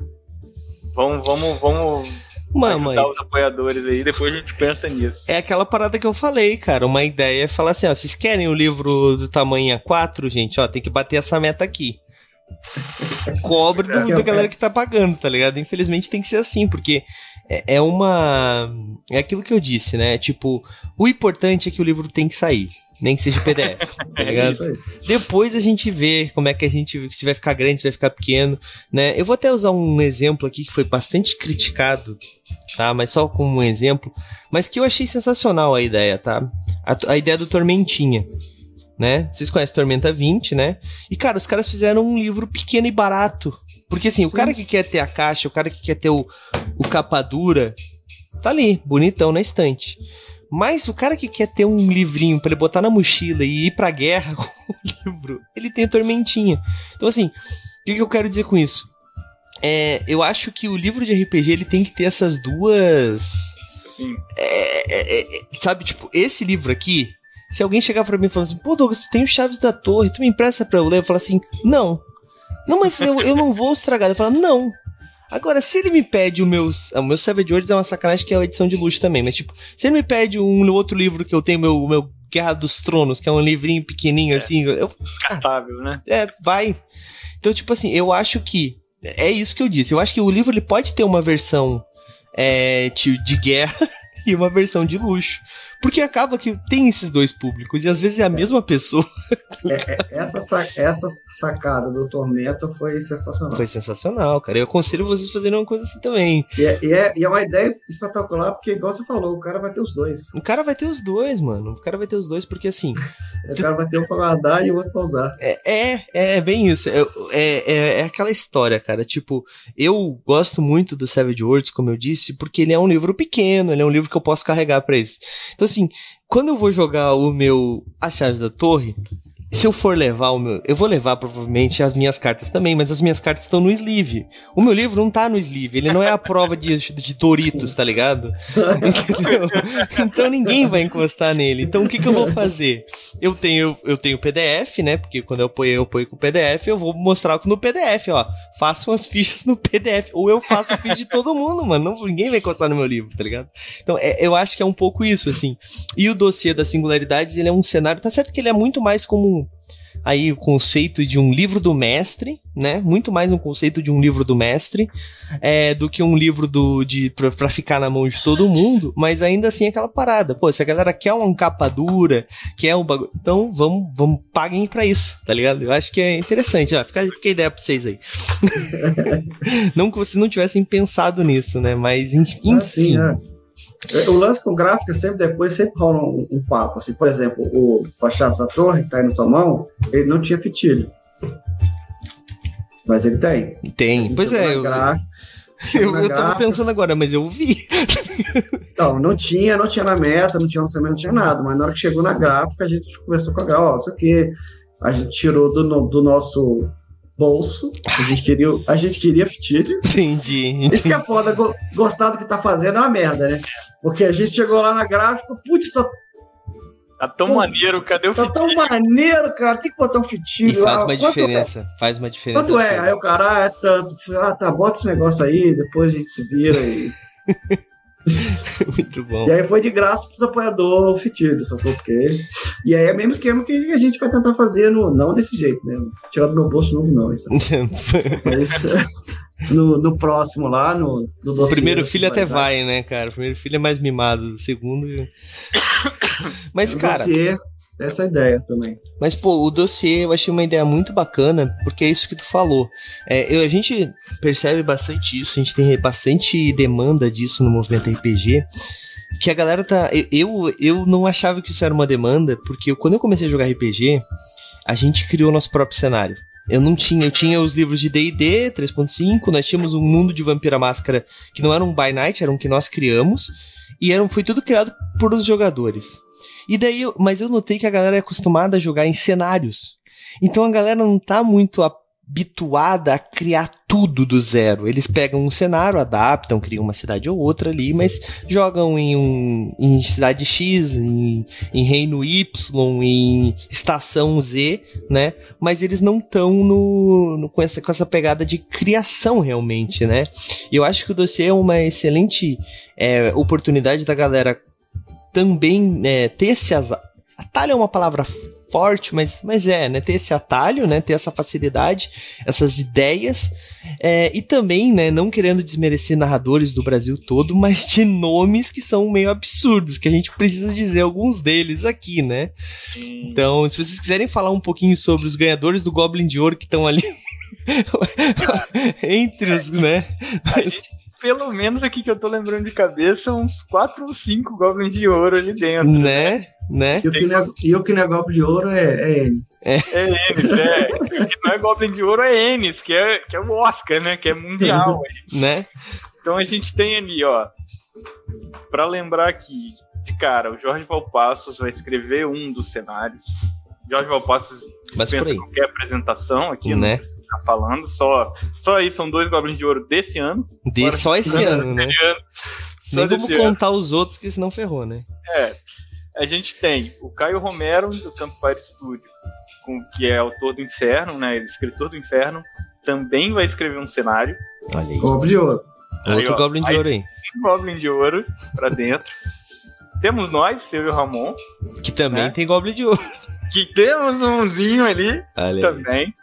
vamos, vamos, vamos Mamãe. ajudar os apoiadores aí, depois a gente pensa nisso. É aquela parada que eu falei, cara. Uma ideia é falar assim, ó, vocês querem o livro do tamanho A4, gente? Ó, tem que bater essa meta aqui. Cobre do, da galera que tá pagando, tá ligado? Infelizmente tem que ser assim, porque é, é uma. É aquilo que eu disse, né? Tipo, o importante é que o livro tem que sair nem que seja PDF, tá ligado? É Depois a gente vê como é que a gente, se vai ficar grande, se vai ficar pequeno, né? Eu vou até usar um exemplo aqui que foi bastante criticado, tá? Mas só como um exemplo, mas que eu achei sensacional a ideia, tá? A, a ideia do Tormentinha, né? Vocês conhecem Tormenta 20, né? E, cara, os caras fizeram um livro pequeno e barato. Porque, assim, Sim. o cara que quer ter a caixa, o cara que quer ter o, o capa dura, tá ali, bonitão na estante. Mas o cara que quer ter um livrinho para ele botar na mochila e ir pra guerra com o livro, ele tem tormentinha. Então, assim, o que, que eu quero dizer com isso? É, eu acho que o livro de RPG ele tem que ter essas duas. É, é, é, sabe, tipo, esse livro aqui, se alguém chegar para mim e falar assim, pô, Douglas, tu tem os chaves da torre, tu me empresta pra eu ler? Eu falo assim, não. Não, mas eu, eu não vou estragar. Eu falo, não. Agora, se ele me pede o meu. O meu Savage Worlds é uma sacanagem que é a edição de luxo também, mas tipo, se ele me pede um outro livro que eu tenho, meu, meu Guerra dos Tronos, que é um livrinho pequenininho é, assim. Eu, descartável, ah, né? É, vai. Então, tipo assim, eu acho que. É isso que eu disse. Eu acho que o livro ele pode ter uma versão é, de guerra e uma versão de luxo. Porque acaba que tem esses dois públicos e às vezes é a mesma pessoa. É, é, essa, essa sacada do Tormenta foi sensacional. Foi sensacional, cara. Eu aconselho vocês a fazerem uma coisa assim também. E é, e é, e é uma ideia espetacular, porque, igual você falou, o cara vai ter os dois. O cara vai ter os dois, mano. O cara vai ter os dois, porque assim. o cara vai ter um pra guardar e o outro pra usar. É, é, é bem isso. É, é, é, aquela história, cara. Tipo, eu gosto muito do Savage Worlds, como eu disse, porque ele é um livro pequeno, ele é um livro que eu posso carregar para eles. Então, assim, quando eu vou jogar o meu As Chaves da Torre, se eu for levar o meu. Eu vou levar provavelmente as minhas cartas também, mas as minhas cartas estão no sleeve. O meu livro não tá no sleeve, ele não é a prova de, de Doritos, tá ligado? Entendeu? Então ninguém vai encostar nele. Então o que, que eu vou fazer? Eu tenho eu tenho PDF, né? Porque quando eu apoio, eu apoio com o PDF, eu vou mostrar no PDF, ó. Façam as fichas no PDF. Ou eu faço a ficha de todo mundo, mano. Não, ninguém vai encostar no meu livro, tá ligado? Então é, eu acho que é um pouco isso, assim. E o dossiê das singularidades, ele é um cenário. Tá certo que ele é muito mais como aí o conceito de um livro do mestre, né? Muito mais um conceito de um livro do mestre é, do que um livro do, de, pra, pra, ficar na mão de todo mundo, mas ainda assim é aquela parada. Pô, se a galera quer uma capa dura, quer um bagulho, então vamos, vamos paguem pra isso, tá ligado? Eu acho que é interessante, ó, fica, fica a ideia pra vocês aí. não que vocês não tivessem pensado nisso, né? Mas enfim. Assim, é. É, o lance com gráfica sempre depois sempre rola um, um papo. Assim, por exemplo, o Chaves da Torre, que tá aí na sua mão, ele não tinha fitilho. Mas ele tem. Tem. Pois é. Eu, eu, eu tava pensando agora, mas eu vi. Não, não tinha, não tinha na meta, não tinha lançamento, não tinha nada. Mas na hora que chegou na gráfica, a gente conversou com a gráfica, ó, isso aqui a gente tirou do, do nosso bolso. A gente queria, a gente queria fitilho. Entendi, entendi. Isso que é foda, gostar do que tá fazendo é uma merda, né? Porque a gente chegou lá na gráfica, putz, tá. Tá tão Pô, maneiro, cadê o tá fitilho? Tá tão maneiro, cara, tem que botar um fitilho. E faz uma diferença, é? faz uma diferença. Quanto é? Aí o cara, ah, é tanto. Ah, tá, bota esse negócio aí, depois a gente se vira e. Muito bom. E aí foi de graça pros apoiadores fitilhos, só porque. E aí é o mesmo esquema que a gente vai tentar fazer, no, não desse jeito, né? Tirar do meu bolso novo, não. Mas no, no próximo lá, no, no primeiro filho até vai, né, cara? O primeiro filho é mais mimado, o segundo. Mas, cara. Dossiê, essa é ideia também. Mas, pô, o dossiê eu achei uma ideia muito bacana, porque é isso que tu falou. É, eu, a gente percebe bastante isso, a gente tem bastante demanda disso no movimento RPG. Que a galera tá. Eu, eu não achava que isso era uma demanda, porque eu, quando eu comecei a jogar RPG, a gente criou nosso próprio cenário. Eu não tinha, eu tinha os livros de D&D 3.5, nós tínhamos um mundo de Vampira Máscara que não era um by night, era um que nós criamos, e era, foi tudo criado por os jogadores. E daí, eu, mas eu notei que a galera é acostumada a jogar em cenários. Então a galera não tá muito habituada a criar tudo do zero. Eles pegam um cenário, adaptam, criam uma cidade ou outra ali, mas jogam em, um, em cidade X, em, em reino Y, em estação Z, né? Mas eles não estão no, no, com, essa, com essa pegada de criação realmente, né? E eu acho que o dossiê é uma excelente é, oportunidade da galera também é, ter esse atalho é uma palavra forte, mas, mas é, né? Ter esse atalho, né? Ter essa facilidade, essas ideias. É, e também, né? Não querendo desmerecer narradores do Brasil todo, mas de nomes que são meio absurdos, que a gente precisa dizer alguns deles aqui, né? Então, se vocês quiserem falar um pouquinho sobre os ganhadores do Goblin de Ouro que estão ali. entre os, né? A gente pelo menos aqui que eu tô lembrando de cabeça, uns 4 ou 5 Goblins de Ouro ali dentro. Né? né? E o que não é, e o que não é Goblin de Ouro é, é N. É, é Enes, é. O que não é Goblin de Ouro é Enes, que é, que é o Oscar, né? Que é mundial. né? Então a gente tem ali, ó. Pra lembrar aqui, cara, o Jorge Valpassos vai escrever um dos cenários. Jorge Valpassos dispensa qualquer apresentação aqui, né? Não tá falando. Só, só aí são dois Goblins de Ouro desse ano. De, só esse ano, né? ano. Nem vamos contar ano. os outros, que senão ferrou, né? É. A gente tem o Caio Romero, do Campfire Studio, com, que é autor do Inferno, né? Ele é escritor do Inferno. Também vai escrever um cenário. Olha aí. Goblin de Ouro. Aí, Outro ó, Goblin de Ouro aí. Goblin de Ouro pra dentro. Temos nós, eu e o Ramon. Que também né? tem Goblin de Ouro. Que temos umzinho ali Olha também. Aí.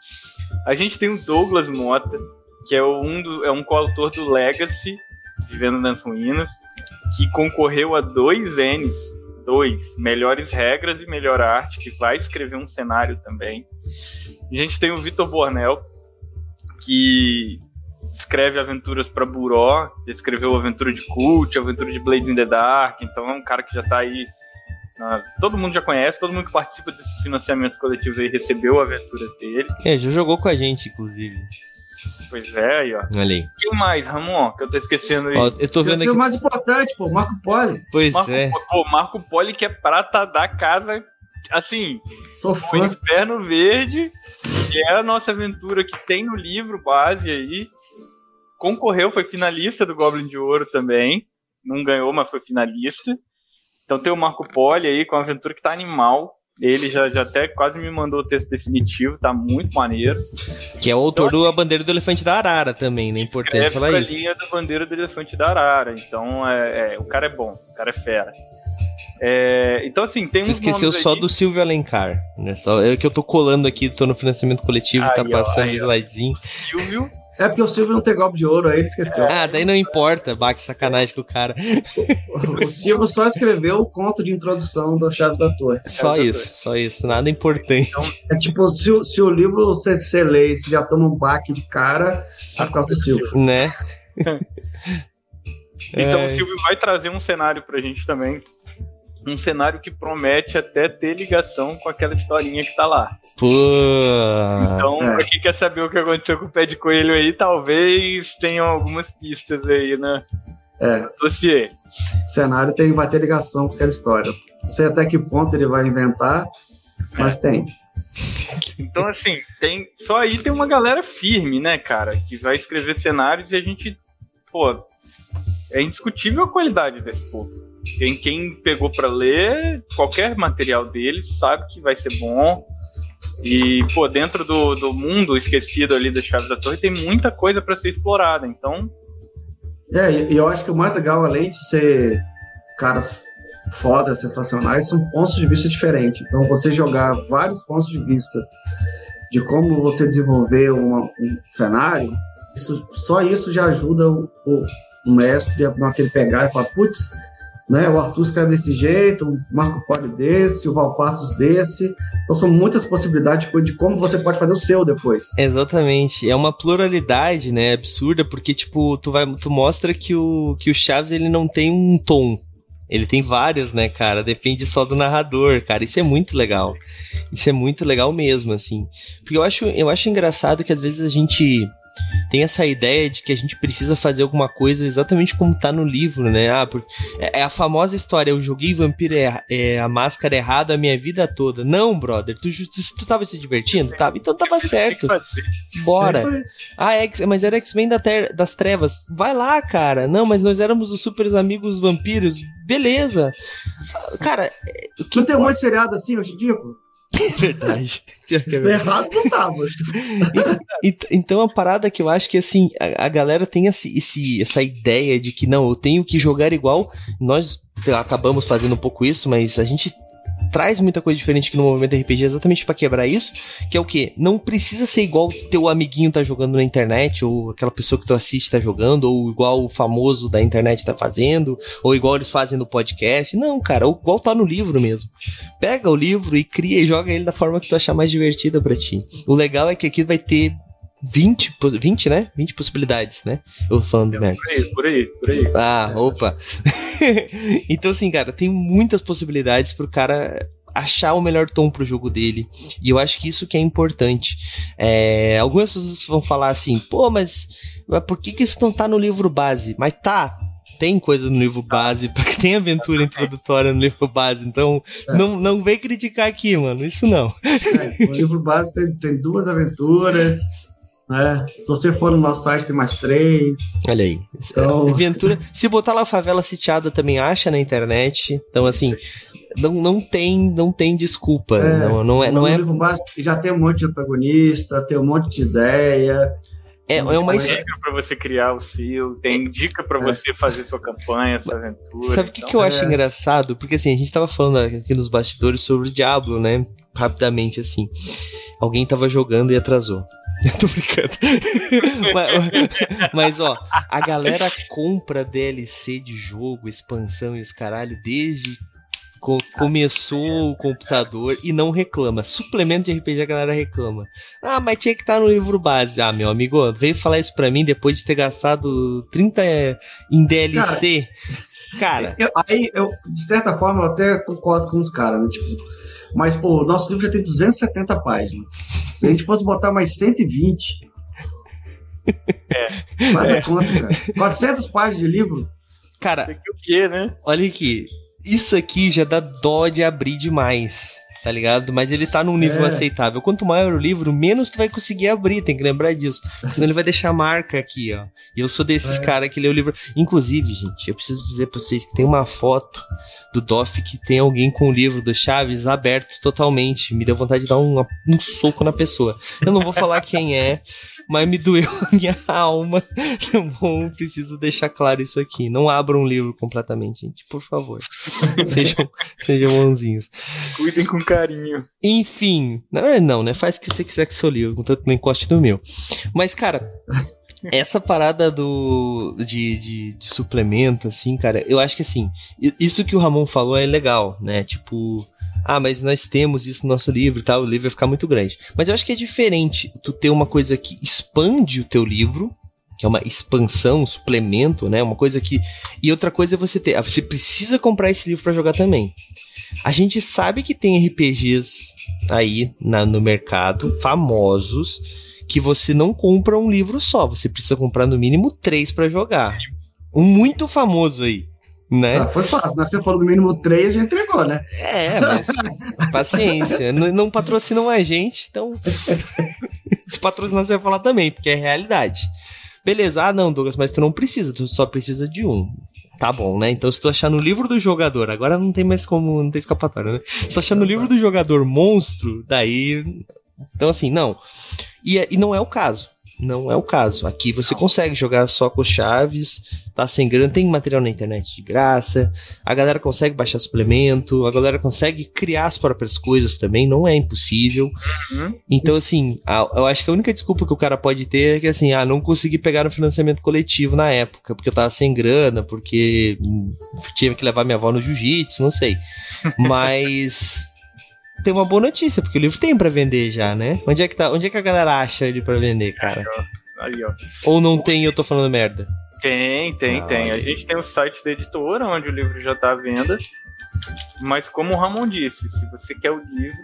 A gente tem o Douglas Mota, que é um, do, é um coautor do Legacy, Vivendo nas Ruínas, que concorreu a dois N's, dois, melhores regras e melhor arte, que vai escrever um cenário também. A gente tem o Vitor Bornel, que escreve aventuras para Buró, escreveu Aventura de Cult, Aventura de Blades in the Dark, então é um cara que já está aí todo mundo já conhece, todo mundo que participa desses financiamentos coletivos aí recebeu aventuras dele. É, já jogou com a gente, inclusive. Pois é, aí, ó. Olha aí. Quem mais, Ramon? Que eu tô esquecendo aí. Ó, eu tô vendo aqui. o mais importante, pô, Marco Poli. Pois Marco, é. Pô, Marco Poli que é prata da casa assim, Sou o fã. Inferno Verde, que é a nossa aventura que tem no livro base aí. Concorreu, foi finalista do Goblin de Ouro também. Não ganhou, mas foi finalista. Então tem o Marco Poli aí com uma aventura que tá animal. Ele já, já até quase me mandou o texto definitivo, tá muito maneiro. Que é o autor do A Bandeira do Elefante da Arara também, né? Importante É falar isso. linha da bandeira do elefante da Arara. Então, é, é, o cara é bom, o cara é fera. É, então, assim, tem Você esqueceu só aí- do Silvio Alencar, né? Só, é que eu tô colando aqui, tô no financiamento coletivo, tá Aí, ó, passando aí, de ó. slidezinho. Silvio. É porque o Silvio não tem golpe de ouro, aí ele esqueceu. Ah, daí não importa, bah, que sacanagem com o cara. O Silvio só escreveu o conto de introdução do Chaves da Torre. Só É, isso, só isso, nada importante. É tipo, se, o- se o livro você, você lê e você já toma um baque de cara, é por causa do Silvio. Né? Então É. o Silvio vai trazer um cenário pra gente também. Um cenário que promete até ter ligação com aquela historinha que tá lá. Pô. Então, É. pra quem quer saber o que aconteceu com o pé de coelho aí, talvez tenham algumas pistas aí, né? É, Dossiê. o cenário tem, vai ter ligação com aquela história. Não sei até que ponto ele vai inventar, mas tem. Então, assim, tem. Só aí tem uma galera firme, né, cara? Que vai escrever cenários e a gente. Pô, é indiscutível a qualidade desse povo. Quem, quem pegou pra ler qualquer material deles sabe que vai ser bom. E, pô, dentro do, do mundo esquecido ali das Chaves da Torre tem muita coisa pra ser explorada. Então, É, e eu acho que o mais legal, além de ser caras fodas, sensacionais, são pontos de vista diferentes. Então, você jogar vários pontos de vista de como você desenvolver uma- um cenário, isso, só isso já ajuda o, o- mestre a aquele pegar e falar, putz, né, o Arthur escreve desse jeito, o Marco Polo desse, o Valpassos desse. Então, são muitas possibilidades de, como você pode fazer o seu depois. Exatamente. É uma pluralidade, né, absurda, porque tipo, tu vai tu mostra que o que o Chaves ele não tem um tom. Ele tem vários, né, cara? Depende só do narrador, cara. Isso é muito legal. Isso é muito legal mesmo, assim. Porque eu acho, eu acho engraçado que às vezes a gente tem essa ideia de que a gente precisa fazer alguma coisa exatamente como tá no livro, né? Ah, porque é é a famosa história, eu joguei Vampiro é, é a máscara errado a minha vida toda. Não, brother, tu, tu, tu tava se divertindo? Tava, então tava certo. Bora. É. Ah, X, mas era X-Men da ter- das trevas. Vai lá, cara. Não, mas nós éramos os super amigos vampiros. Beleza. Cara, é, o que Não tem um monte de seriado assim hoje em dia, pô? é verdade. É Se tá errado, não tava. Ent- Então a parada que eu acho que assim, a, a galera tem esse, esse- essa ideia de que não, eu tenho que jogar igual. Nós acabamos fazendo um pouco isso, mas a gente traz muita coisa diferente aqui no movimento RPG exatamente pra quebrar isso, que é o que Não precisa ser igual teu amiguinho tá jogando na internet ou aquela pessoa que tu assiste tá jogando ou igual o famoso da internet tá fazendo, ou igual eles fazem no podcast. Não, cara, ou igual tá no livro mesmo. Pega o livro e cria e joga ele da forma que tu achar mais divertida pra ti. O legal é que aqui vai ter 20, pos- 20, né? 20 possibilidades, né? Eu falando merda. Por aí, por aí, por aí. Ah, opa. então, assim, cara, tem muitas possibilidades pro cara achar o melhor tom pro jogo dele. E eu acho que isso que é importante. É, algumas pessoas vão falar assim, pô, mas, mas por que, que isso não tá no livro base? Mas tá. Tem coisa no livro base, porque tem aventura introdutória no livro base, então É. não, não vem criticar aqui, mano, isso não. É, o livro base tem, tem duas aventuras, né? Se você for no nosso site, tem mais três. Olha aí. Então- Aventura. Se botar lá favela sitiada também acha na internet. Então, assim, não, não tem não tem desculpa. É, não, não é, não é, já tem um monte de antagonista, tem um monte de ideia. é, é uma. His- dica pra você criar o seu, tem dica pra É. você fazer sua campanha, sua aventura. Sabe o que, então, que eu acho é. engraçado? Porque assim, a gente tava falando aqui nos bastidores sobre o Diablo, né? Rapidamente, assim. Alguém tava jogando e atrasou. Eu tô brincando. mas, mas, ó, a galera compra DLC de jogo, expansão e os caralho desde co- começou o computador e não reclama. Suplemento de RPG a galera reclama. Ah, mas tinha que estar no livro base. Ah, meu amigo, veio falar isso pra mim depois de ter gastado 30 em DLC. Cara, Eu- aí, eu, de certa forma, eu até concordo com os caras, né? Tipo, mas, pô, o nosso livro já tem 270 páginas. Se a gente fosse botar mais 120. Faz a conta, cara. 400 páginas de livro. cara, o quê, né? olha aqui. Isso aqui já dá dó de abrir demais. Tá ligado? Mas ele tá num nível É. aceitável. Quanto maior o livro, menos tu vai conseguir abrir, tem que lembrar disso. Senão ele vai deixar marca aqui, ó. E eu sou desses É. caras que lê o livro. Inclusive, gente, eu preciso dizer pra vocês que tem uma foto do Doff que tem alguém com o livro do Chaves aberto totalmente. Me deu vontade de dar um, um soco na pessoa. Eu não vou falar quem é, mas me doeu a minha alma. Eu preciso deixar claro isso aqui. Não abram um livro completamente, gente, por favor. sejam, sejam bonzinhos. Cuidem com carinho. Enfim, não é não, né? Faz o que você quiser com seu livro, contanto não encoste no meu. Mas, cara, essa parada do de, de, de suplemento, assim, cara, eu acho que assim, isso que o Ramon falou é legal, né? Tipo, ah, mas nós temos isso no nosso livro e tal, o livro vai ficar muito grande. Mas eu acho que é diferente tu ter uma coisa que expande o teu livro, que é uma expansão, um suplemento, né? Uma coisa que. E outra coisa é você ter. ah, Você precisa comprar esse livro pra jogar também. A gente sabe que tem RPGs aí na- no mercado, famosos, que você não compra um livro só, você precisa comprar no mínimo três pra jogar. Um muito famoso aí, né? Tá, foi fácil, né? Você falou no mínimo três, já entregou, né? É, mas paciência, não, não patrocinam a gente, então se patrocinar você vai falar também, porque é realidade. Beleza, ah não, Douglas, mas tu não precisa, tu só precisa de um. Tá bom, né? Então se tu achar no livro do jogador, agora não tem mais como, não tem escapatória, né? Se tu achar no livro do jogador monstro, daí... Então assim, não. E, é- e não é o caso. Não é o caso. Aqui você consegue jogar só com chaves, tá sem grana, tem material na internet de graça, a galera consegue baixar suplemento, a galera consegue criar as próprias coisas também, não é impossível. Uhum. Então, assim, a- eu acho que a única desculpa que o cara pode ter é que, assim, ah, não consegui pegar no financiamento coletivo na época, porque eu tava sem grana, porque hum, tinha que levar minha avó no jiu-jitsu, não sei. Mas. Tem uma boa notícia, porque o livro tem pra vender já, né? Onde é que tá? Onde é que a galera acha ele pra vender, cara? Aí, ó. Ou não tem e eu tô falando merda? Tem, tem, Ah, tem. A olha. gente tem o site da editora, onde o livro já tá à venda. Mas como o Ramon disse, se você quer o livro,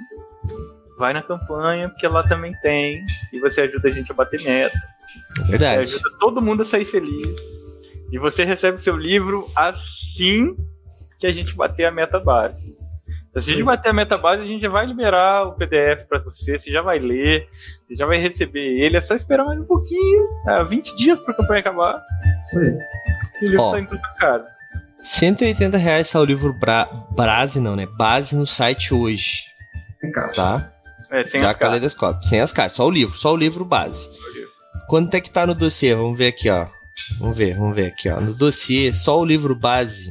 vai na campanha, porque lá também tem. E você ajuda a gente a bater meta. É Você verdade. ajuda todo mundo a sair feliz. E você recebe seu livro assim que a gente bater a meta base. Se a gente bater a meta base, a gente já vai liberar o PDF pra você, você já vai ler, você já vai receber ele. É só esperar mais um pouquinho, ah, 20 dias pra campanha acabar. Isso aí. E o livro Ó. tá indo casa. 180 reais tá o livro Bra Brase, não, né? Base no site hoje, Vem cá. tá? É, sem Já as cartas. Sem as cartas, só o livro, só o livro base. Quanto é que tá no dossiê? Vamos ver aqui, ó. Vamos ver, vamos ver aqui, ó. No dossiê, só o livro base.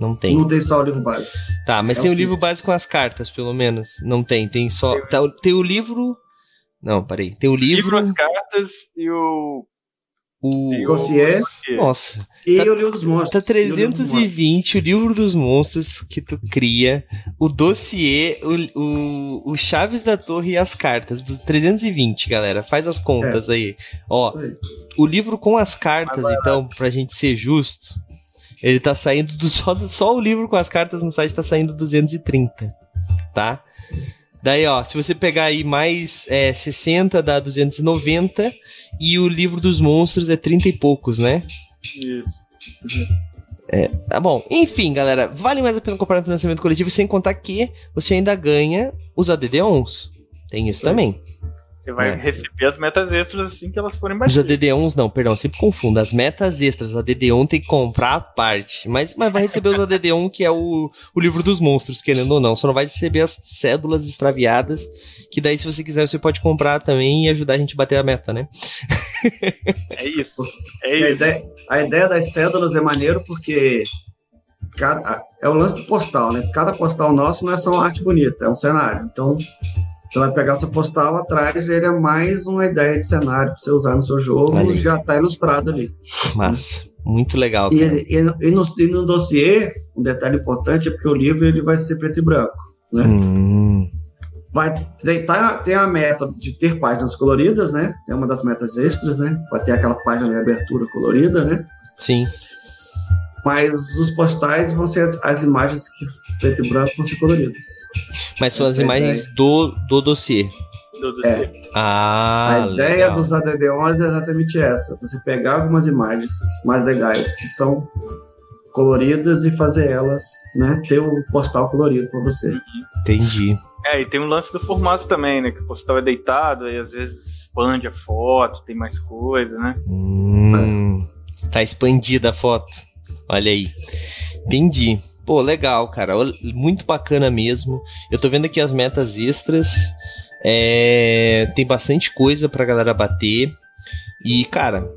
Não tem. Não tem só o livro base. Tá, mas É tem o o livro base com as cartas, pelo menos. Não tem, tem só. tá, o- tem o livro. Não, peraí. Tem o livro. Livro, as cartas e o. o... o Dossiê. Nossa, E Tá- o livro dos monstros. tá E o livro dos monstros. 320 o livro dos monstros que tu cria, o dossiê, o, o, o Chaves da Torre e as cartas. Dos 320, galera. Faz as contas aí. Ó, aí. o livro com as cartas, Agora- então, pra gente ser justo, ele tá saindo do só, só o livro com as cartas no site tá saindo 230, tá? Daí, ó, se você pegar aí mais é, 60 dá 290 e o livro dos monstros é 30 e poucos, né? Isso. Tá bom. Enfim, galera, vale mais a pena comprar no financiamento coletivo sem contar que você ainda ganha os ADD11. Tem isso Sim. também. Você vai É. receber as metas extras assim que elas forem Os baixadas. ADD11 não, perdão, sempre confundo. As metas extras, a ADD1 tem que comprar a parte. Mas, mas vai receber os ADD1, que é o, o livro dos monstros, querendo ou não. Só não vai receber as cédulas extraviadas, que daí, se você quiser, você pode comprar também e ajudar a gente a bater a meta, né? É isso. É E a, isso. ideia, a ideia das cédulas é maneiro porque cada, é o lance do postal, né? Cada postal nosso não é só uma arte bonita, é um cenário. Então, você vai pegar seu postal atrás, ele é mais uma ideia de cenário para você usar no seu jogo, já está ilustrado ali. Mas, muito legal. E, e, e no, e no dossiê, um detalhe importante é porque o livro ele vai ser preto e branco. né? Hum, vai tem, tá- tem a meta de ter páginas coloridas, né? É uma das metas extras, né? Vai ter aquela página de abertura colorida, né? sim. Mas os postais vão ser as, as imagens que preto e branco vão ser coloridas. Mas são as Essa é a imagens do, do dossiê. Do, do É. Ah, a ideia legal. dos ADD11 é exatamente essa: você pegar algumas imagens mais legais que são coloridas e fazer elas, né? Ter o postal colorido para você. Entendi. É, e tem um lance do formato também, né? Que você tava deitado, aí às vezes expande a foto, tem mais coisa, né? Hum, tá expandida a foto. Olha aí. Entendi. Pô, legal, cara. Muito bacana mesmo. Eu tô vendo aqui as metas extras. É, tem bastante coisa pra galera bater. E, cara,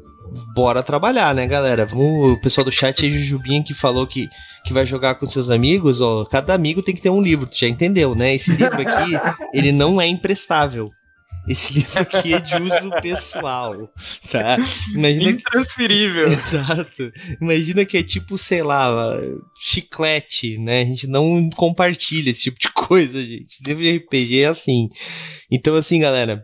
bora trabalhar, né, galera? Vamos, o pessoal do chat aí, Jujubinha, que falou que, que vai jogar com seus amigos, ó. Cada amigo tem que ter um livro, tu já entendeu, né? Esse livro aqui, ele não é emprestável. Esse livro aqui é de uso pessoal, tá? Imagina Intransferível. Que... Exato. Imagina que é tipo, sei lá, chiclete, né? A gente não compartilha esse tipo de coisa, gente. Livro de RPG é assim. Então, assim, galera,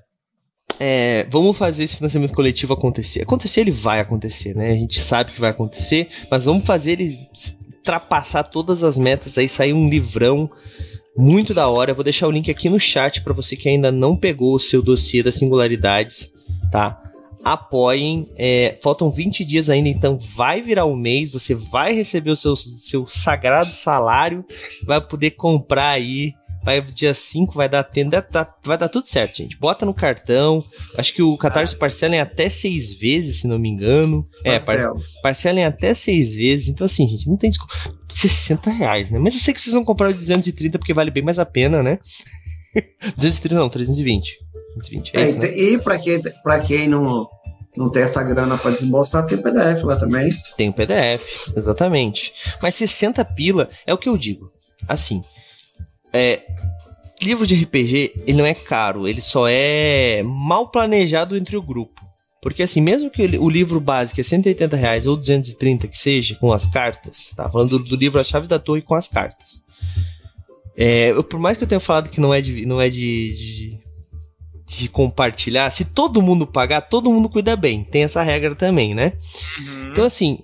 é, vamos fazer esse financiamento coletivo acontecer. Acontecer, ele vai acontecer, né? A gente sabe que vai acontecer, mas vamos fazer ele ultrapassar todas as metas aí, sair um livrão muito da hora. Eu vou deixar o link aqui no chat para você que ainda não pegou o seu dossiê das singularidades, tá? Apoiem, é, faltam 20 dias ainda, então vai virar um mês, você vai receber o seu, seu sagrado salário, vai poder comprar aí vai dia 5, vai dar tenda, vai dar tudo certo, gente. Bota no cartão. Acho que o Catarse parcela em até seis vezes, se não me engano. É, par, parcela em até seis vezes. Então, assim, gente, não tem desculpa. 60 reais, né? Mas eu sei que vocês vão comprar o 230 porque vale bem mais a pena, né? 230 não, 320. 320 é, é isso, né? E pra quem, pra quem não, não tem essa grana para desembolsar, tem PDF lá também. Tem o PDF, exatamente. Mas 60 pila é o que eu digo. Assim, é, livro de RPG, ele não é caro, ele só é mal planejado entre o grupo. Porque assim, mesmo que o livro básico é 180 reais ou 230 que seja, com as cartas, tá? Falando do, do livro A Chave da Torre com as cartas. É, eu, por mais que eu tenha falado que não é de, não é de, de, de, compartilhar, se todo mundo pagar, todo mundo cuida bem. Tem essa regra também, né? Uhum. Então assim,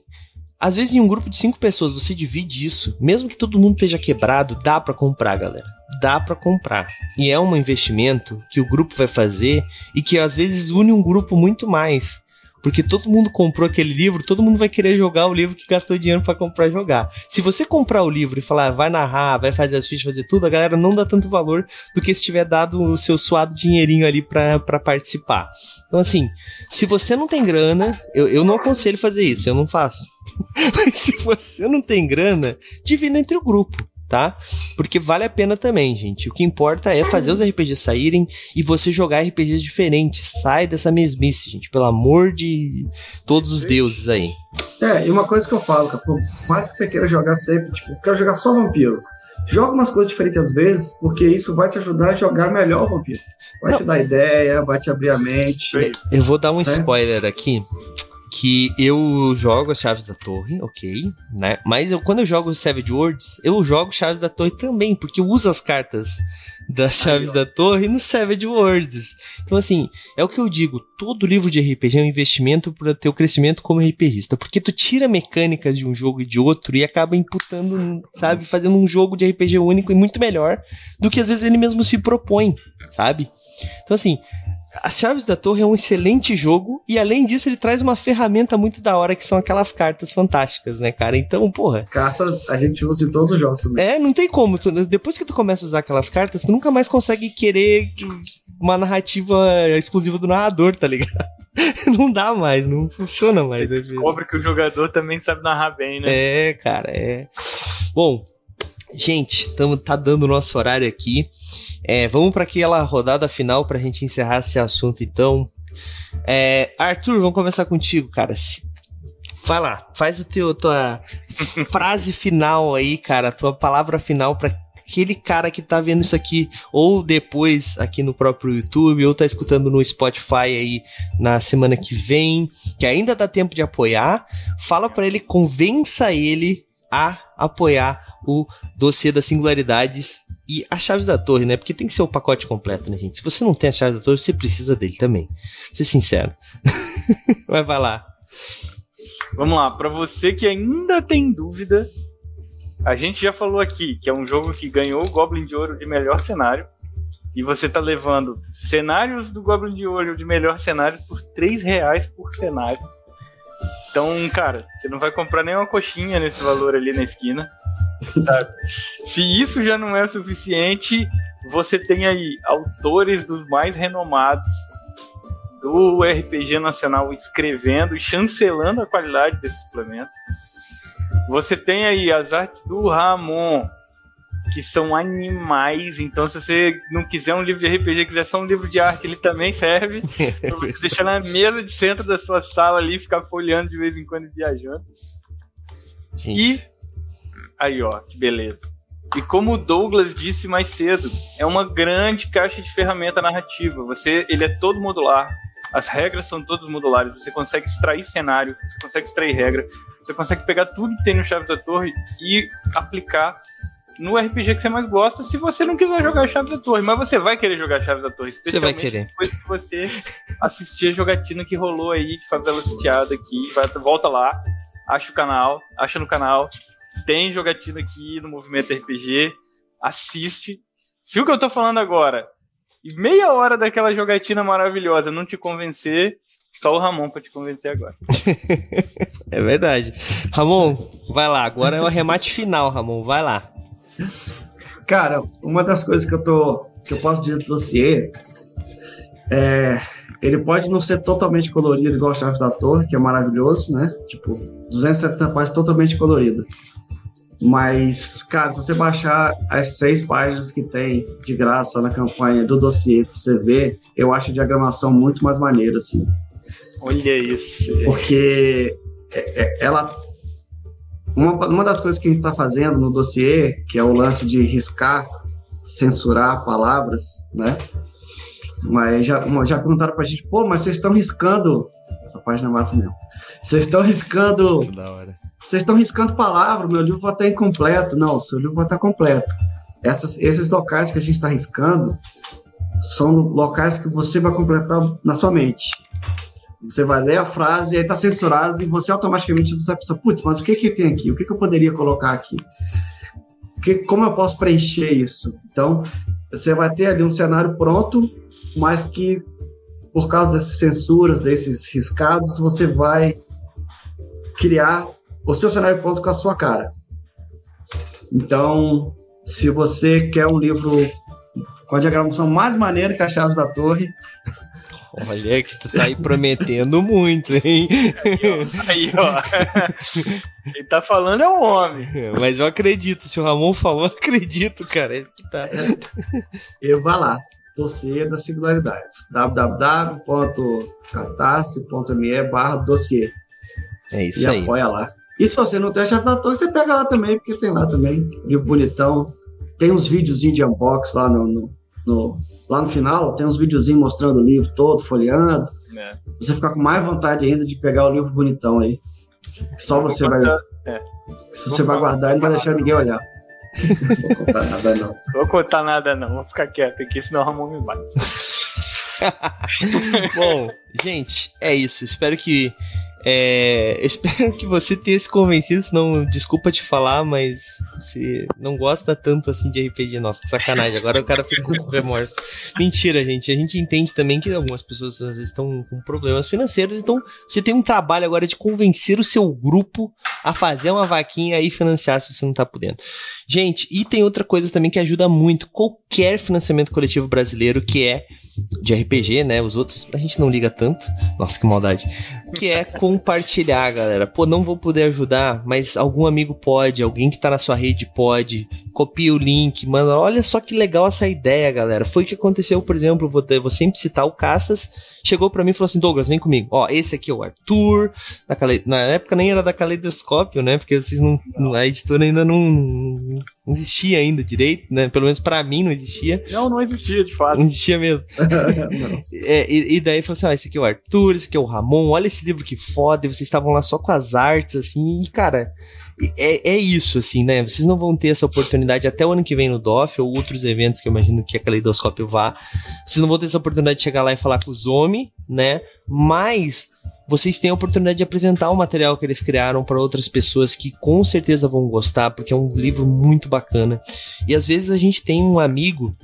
às vezes, em um grupo de cinco pessoas, você divide isso, mesmo que todo mundo esteja quebrado, dá para comprar, galera. Dá para comprar. E é um investimento que o grupo vai fazer e que às vezes une um grupo muito mais. Porque todo mundo comprou aquele livro, todo mundo vai querer jogar o livro que gastou dinheiro para comprar jogar. Se você comprar o livro e falar, vai narrar, vai fazer as fichas, fazer tudo, a galera não dá tanto valor do que se tiver dado o seu suado dinheirinho ali para participar. Então, assim, se você não tem grana, eu, eu não aconselho fazer isso, eu não faço. Mas se você não tem grana, divida entre o grupo tá? Porque vale a pena também, gente. O que importa é fazer os RPGs saírem e você jogar RPGs diferentes. Sai dessa mesmice, gente. Pelo amor de todos os deuses aí. É, e uma coisa que eu falo, que por mais que você queira jogar sempre, tipo, quero jogar só vampiro. Joga umas coisas diferentes às vezes, porque isso vai te ajudar a jogar melhor vampiro. Vai Não. te dar ideia, vai te abrir a mente. Eu vou dar um né? spoiler aqui que eu jogo as chaves da torre, ok, né? Mas eu, quando eu jogo Savage Worlds, eu jogo chaves da torre também, porque eu uso as cartas das chaves Aí, da torre no Savage Worlds. Então, assim, é o que eu digo: todo livro de RPG é um investimento para teu crescimento como RPGista, porque tu tira mecânicas de um jogo e de outro e acaba imputando, sabe, fazendo um jogo de RPG único e muito melhor do que às vezes ele mesmo se propõe, sabe? Então, assim, as Chaves da Torre é um excelente jogo e além disso ele traz uma ferramenta muito da hora que são aquelas cartas fantásticas, né, cara? Então, porra. Cartas a gente usa em todos os jogos também. É, não tem como. Tu, depois que tu começa a usar aquelas cartas, tu nunca mais consegue querer uma narrativa exclusiva do narrador, tá ligado? não dá mais, não funciona mais. Você descobre que o jogador também sabe narrar bem, né? É, cara, é. Bom, gente, tamo, tá dando o nosso horário aqui. É, vamos para aquela rodada final para a gente encerrar esse assunto, então. É, Arthur, vamos começar contigo, cara. Vai lá, faz o teu tua frase final aí, cara, tua palavra final para aquele cara que tá vendo isso aqui ou depois aqui no próprio YouTube ou tá escutando no Spotify aí na semana que vem, que ainda dá tempo de apoiar. Fala para ele, convença ele a apoiar o dossiê das singularidades e a chave da torre, né? Porque tem que ser o pacote completo, né, gente? Se você não tem a chave da torre, você precisa dele também. Ser sincero. vai, vai lá. Vamos lá, para você que ainda tem dúvida, a gente já falou aqui que é um jogo que ganhou o Goblin de Ouro de melhor cenário. E você tá levando cenários do Goblin de Ouro de melhor cenário por 3 reais por cenário. Então, cara, você não vai comprar nem uma coxinha nesse valor ali na esquina. Se isso já não é suficiente, você tem aí autores dos mais renomados do RPG nacional escrevendo e chancelando a qualidade desse suplemento. Você tem aí as artes do Ramon, que são animais. Então, se você não quiser um livro de RPG, quiser só um livro de arte, ele também serve. pra você deixar na mesa de centro da sua sala ali, ficar folheando de vez em quando e viajando. Gente. E aí, ó, que beleza. E como o Douglas disse mais cedo, é uma grande caixa de ferramenta narrativa. Você, ele é todo modular. As regras são todas modulares. Você consegue extrair cenário, você consegue extrair regra, você consegue pegar tudo que tem no Chave da Torre e aplicar no RPG que você mais gosta, se você não quiser jogar Chave da Torre. Mas você vai querer jogar Chave da Torre, você vai querer. depois que você assistir a jogatina que rolou aí de favela sitiada aqui. Vai, volta lá, acha o canal, acha no canal. Tem jogatina aqui no Movimento RPG. Assiste. Se o que eu tô falando agora, meia hora daquela jogatina maravilhosa não te convencer, só o Ramon pra te convencer agora. é verdade. Ramon, vai lá. Agora é o arremate final, Ramon. Vai lá. Cara, uma das coisas que eu tô que eu posso dizer do dossiê é ele pode não ser totalmente colorido igual a Chave da Torre, que é maravilhoso, né? Tipo, 270 páginas totalmente colorido. Mas, cara, se você baixar as seis páginas que tem de graça na campanha do dossiê pra você ver, eu acho a diagramação muito mais maneira, assim. Olha isso. Porque é, é, ela uma, uma das coisas que a gente está fazendo no dossiê, que é o lance de riscar, censurar palavras, né? Mas já, já perguntaram para a gente, pô, mas vocês estão riscando. Essa página é massa mesmo. Vocês estão riscando. Vocês estão riscando palavras, meu livro vai estar incompleto. Não, seu livro vai estar completo. Essas, esses locais que a gente está riscando são locais que você vai completar na sua mente. Você vai ler a frase e aí está censurado e você automaticamente vai pensar, putz, mas o que que tem aqui? O que que eu poderia colocar aqui? Que, como eu posso preencher isso? Então, você vai ter ali um cenário pronto, mas que por causa dessas censuras, desses riscados, você vai criar o seu cenário pronto com a sua cara. Então, se você quer um livro com a diagramação mais maneira que a Chaves da Torre, Olha que tu tá aí prometendo muito, hein? Aí, ó. Ele tá falando é um homem. Mas eu acredito, se o Ramon falou, eu acredito, cara. Ele tá... Eu vou lá, dossiê das singularidades. www.catarse.me barra dossiê. É isso e aí. apoia lá. E se você não tem a chave da torre, você pega lá também, porque tem lá também. Livro bonitão. Tem uns videozinhos de unbox lá no, no, no Lá no final tem uns videozinhos mostrando o livro todo, folheando. É. Você fica com mais vontade ainda de pegar o livro bonitão aí. Só você vai. É. Se você vai guardar e não vai deixar ninguém olhar. não vou contar nada, não. Vou contar nada, não. Vou ficar quieto aqui, senão o Ramon me bate. Bom, gente, é isso. Espero que é, espero que você tenha se convencido, senão desculpa te falar, mas você não gosta tanto assim de RPG. Nossa, que sacanagem. Agora o cara ficou com remorso. Mentira, gente. A gente entende também que algumas pessoas às vezes estão com problemas financeiros, então você tem um trabalho agora de convencer o seu grupo a fazer uma vaquinha e financiar se você não tá podendo. Gente, e tem outra coisa também que ajuda muito qualquer financiamento coletivo brasileiro, que é de RPG, né? Os outros a gente não liga tanto. Nossa, que maldade. Que é compartilhar, galera. Pô, não vou poder ajudar, mas algum amigo pode, alguém que tá na sua rede pode. Copia o link, manda. Olha só que legal essa ideia, galera. Foi o que aconteceu, por exemplo, vou, vou sempre citar o Castas. Chegou para mim e falou assim: Douglas, vem comigo. Ó, esse aqui é o Arthur. Cale... Na época nem era da Caleidoscópio, né? Porque vocês não. A editora ainda não, não existia ainda direito, né? Pelo menos para mim não existia. Não, não existia, de fato. Não existia mesmo. é, e, e, daí falou assim: ó, esse aqui é o Arthur, esse aqui é o Ramon, olha esse livro que foda, e vocês estavam lá só com as artes, assim, e cara. É, é isso, assim, né? Vocês não vão ter essa oportunidade até o ano que vem no DOF ou outros eventos que eu imagino que a Caleidoscópio vá. Vocês não vão ter essa oportunidade de chegar lá e falar com os homens, né? Mas vocês têm a oportunidade de apresentar o material que eles criaram para outras pessoas que com certeza vão gostar, porque é um livro muito bacana. E às vezes a gente tem um amigo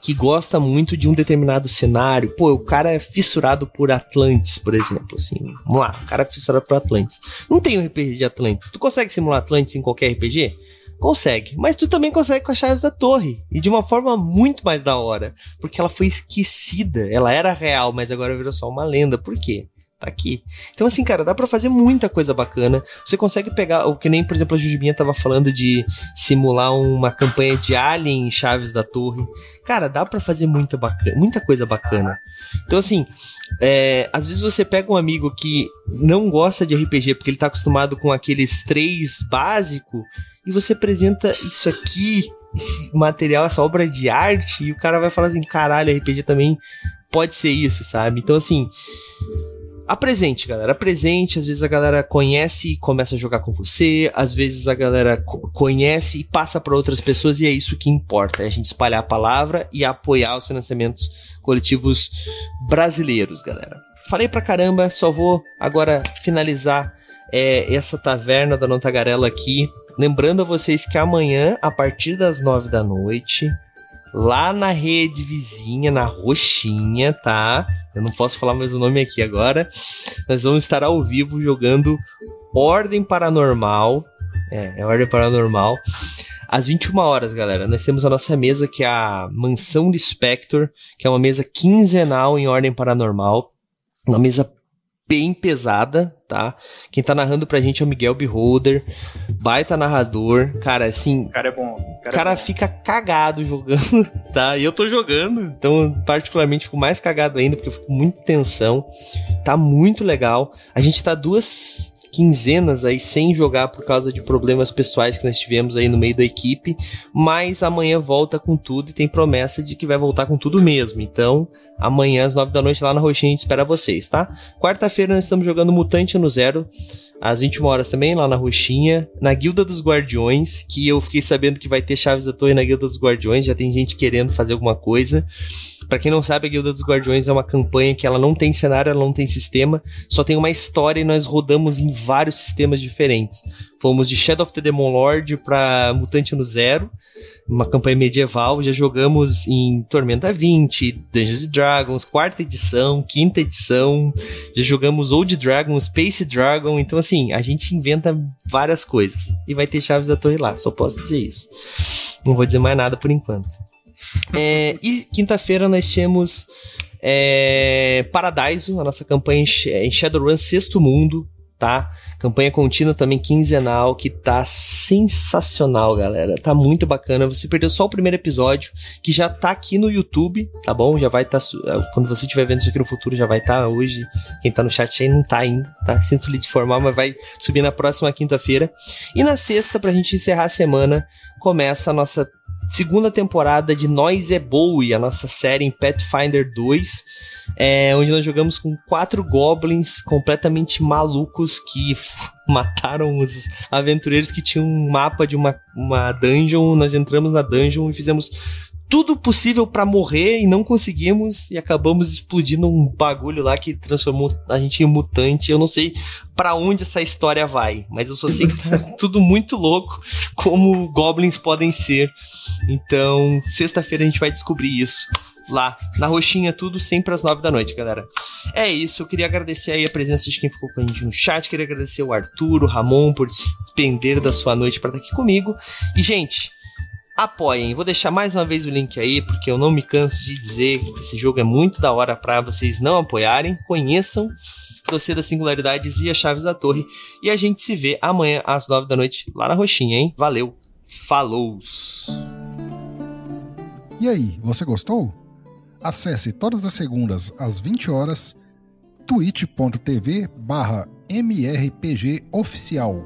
que gosta muito de um determinado cenário. Pô, o cara é fissurado por Atlantis, por exemplo, assim. Vamos lá, o cara é fissurado por Atlantis. Não tem um RPG de Atlantis. Tu consegue simular Atlantis em qualquer RPG? Consegue. Mas tu também consegue com as chaves da torre. E de uma forma muito mais da hora. Porque ela foi esquecida. Ela era real, mas agora virou só uma lenda. Por quê? Tá aqui. Então, assim, cara, dá para fazer muita coisa bacana. Você consegue pegar, o que nem, por exemplo, a Jujubinha tava falando de simular uma campanha de Alien em Chaves da Torre. Cara, dá para fazer muita, bacana, muita coisa bacana. Então, assim, é, às vezes você pega um amigo que não gosta de RPG porque ele tá acostumado com aqueles três básico e você apresenta isso aqui, esse material, essa obra de arte, e o cara vai falar assim: caralho, RPG também pode ser isso, sabe? Então, assim apresente, galera. Apresente. Às vezes a galera conhece e começa a jogar com você. Às vezes a galera conhece e passa para outras pessoas. E é isso que importa. É a gente espalhar a palavra e apoiar os financiamentos coletivos brasileiros, galera. Falei pra caramba, só vou agora finalizar é, essa taverna da Notagarela aqui. Lembrando a vocês que amanhã, a partir das nove da noite, lá na rede vizinha, na Roxinha, tá? Eu não posso falar mais o nome aqui agora. Nós vamos estar ao vivo jogando Ordem Paranormal. É, é Ordem Paranormal. Às 21 horas, galera, nós temos a nossa mesa que é a Mansão de Spector, que é uma mesa quinzenal em Ordem Paranormal. Uma mesa bem pesada, tá? Quem tá narrando pra gente é o Miguel Beholder, baita narrador, cara, assim... O cara é bom. Cara, cara é bom. fica cagado jogando, tá? E eu tô jogando, então particularmente fico mais cagado ainda, porque eu fico com muita tensão. Tá muito legal. A gente tá duas quinzenas aí sem jogar por causa de problemas pessoais que nós tivemos aí no meio da equipe, mas amanhã volta com tudo e tem promessa de que vai voltar com tudo mesmo. Então, amanhã às nove da noite lá na Roxinha a gente espera vocês, tá? Quarta-feira nós estamos jogando Mutante no Zero às 21 horas também, lá na Roxinha, na Guilda dos Guardiões, que eu fiquei sabendo que vai ter Chaves da Torre na Guilda dos Guardiões, já tem gente querendo fazer alguma coisa. Para quem não sabe, a Guilda dos Guardiões é uma campanha que ela não tem cenário, ela não tem sistema, só tem uma história e nós rodamos em vários sistemas diferentes. Fomos de Shadow of the Demon Lord para Mutante no Zero, uma campanha medieval. Já jogamos em Tormenta 20, Dungeons Dragons, quarta edição, quinta edição. Já jogamos Old Dragon, Space Dragon. Então, assim, a gente inventa várias coisas. E vai ter Chaves da Torre lá, só posso dizer isso. Não vou dizer mais nada por enquanto. É, e quinta-feira nós temos é, Paradise, a nossa campanha em Shadowrun Sexto Mundo tá? Campanha contínua também quinzenal, que tá sensacional, galera. Tá muito bacana. Você perdeu só o primeiro episódio, que já tá aqui no YouTube, tá bom? Já vai estar. Tá, é, quando você estiver vendo isso aqui no futuro, já vai estar tá hoje. Quem tá no chat aí não tá ainda, tá? Sinto lhe informar, mas vai subir na próxima quinta-feira. E na sexta, pra gente encerrar a semana, começa a nossa segunda temporada de Nós é Bowie, a nossa série em Pathfinder 2 é, onde nós jogamos com quatro goblins completamente malucos que mataram os aventureiros que tinham um mapa de uma, uma dungeon. Nós entramos na dungeon e fizemos tudo possível para morrer e não conseguimos e acabamos explodindo um bagulho lá que transformou a gente em mutante. Eu não sei para onde essa história vai, mas eu só sei que tá tudo muito louco como goblins podem ser. Então, sexta-feira a gente vai descobrir isso lá na Roxinha, tudo sempre às nove da noite, galera. É isso, eu queria agradecer aí a presença de quem ficou com a gente no chat, queria agradecer o Arthur, o Ramon por despender da sua noite para estar aqui comigo. E, gente, apoiem. Vou deixar mais uma vez o link aí, porque eu não me canso de dizer que esse jogo é muito da hora para vocês não apoiarem. Conheçam Doce das Singularidades e as Chaves da Torre. E a gente se vê amanhã às nove da noite lá na Roxinha, hein? Valeu! Falou! E aí, você gostou? Acesse todas as segundas às 20 horas twitch.tv barra mrpgoficial.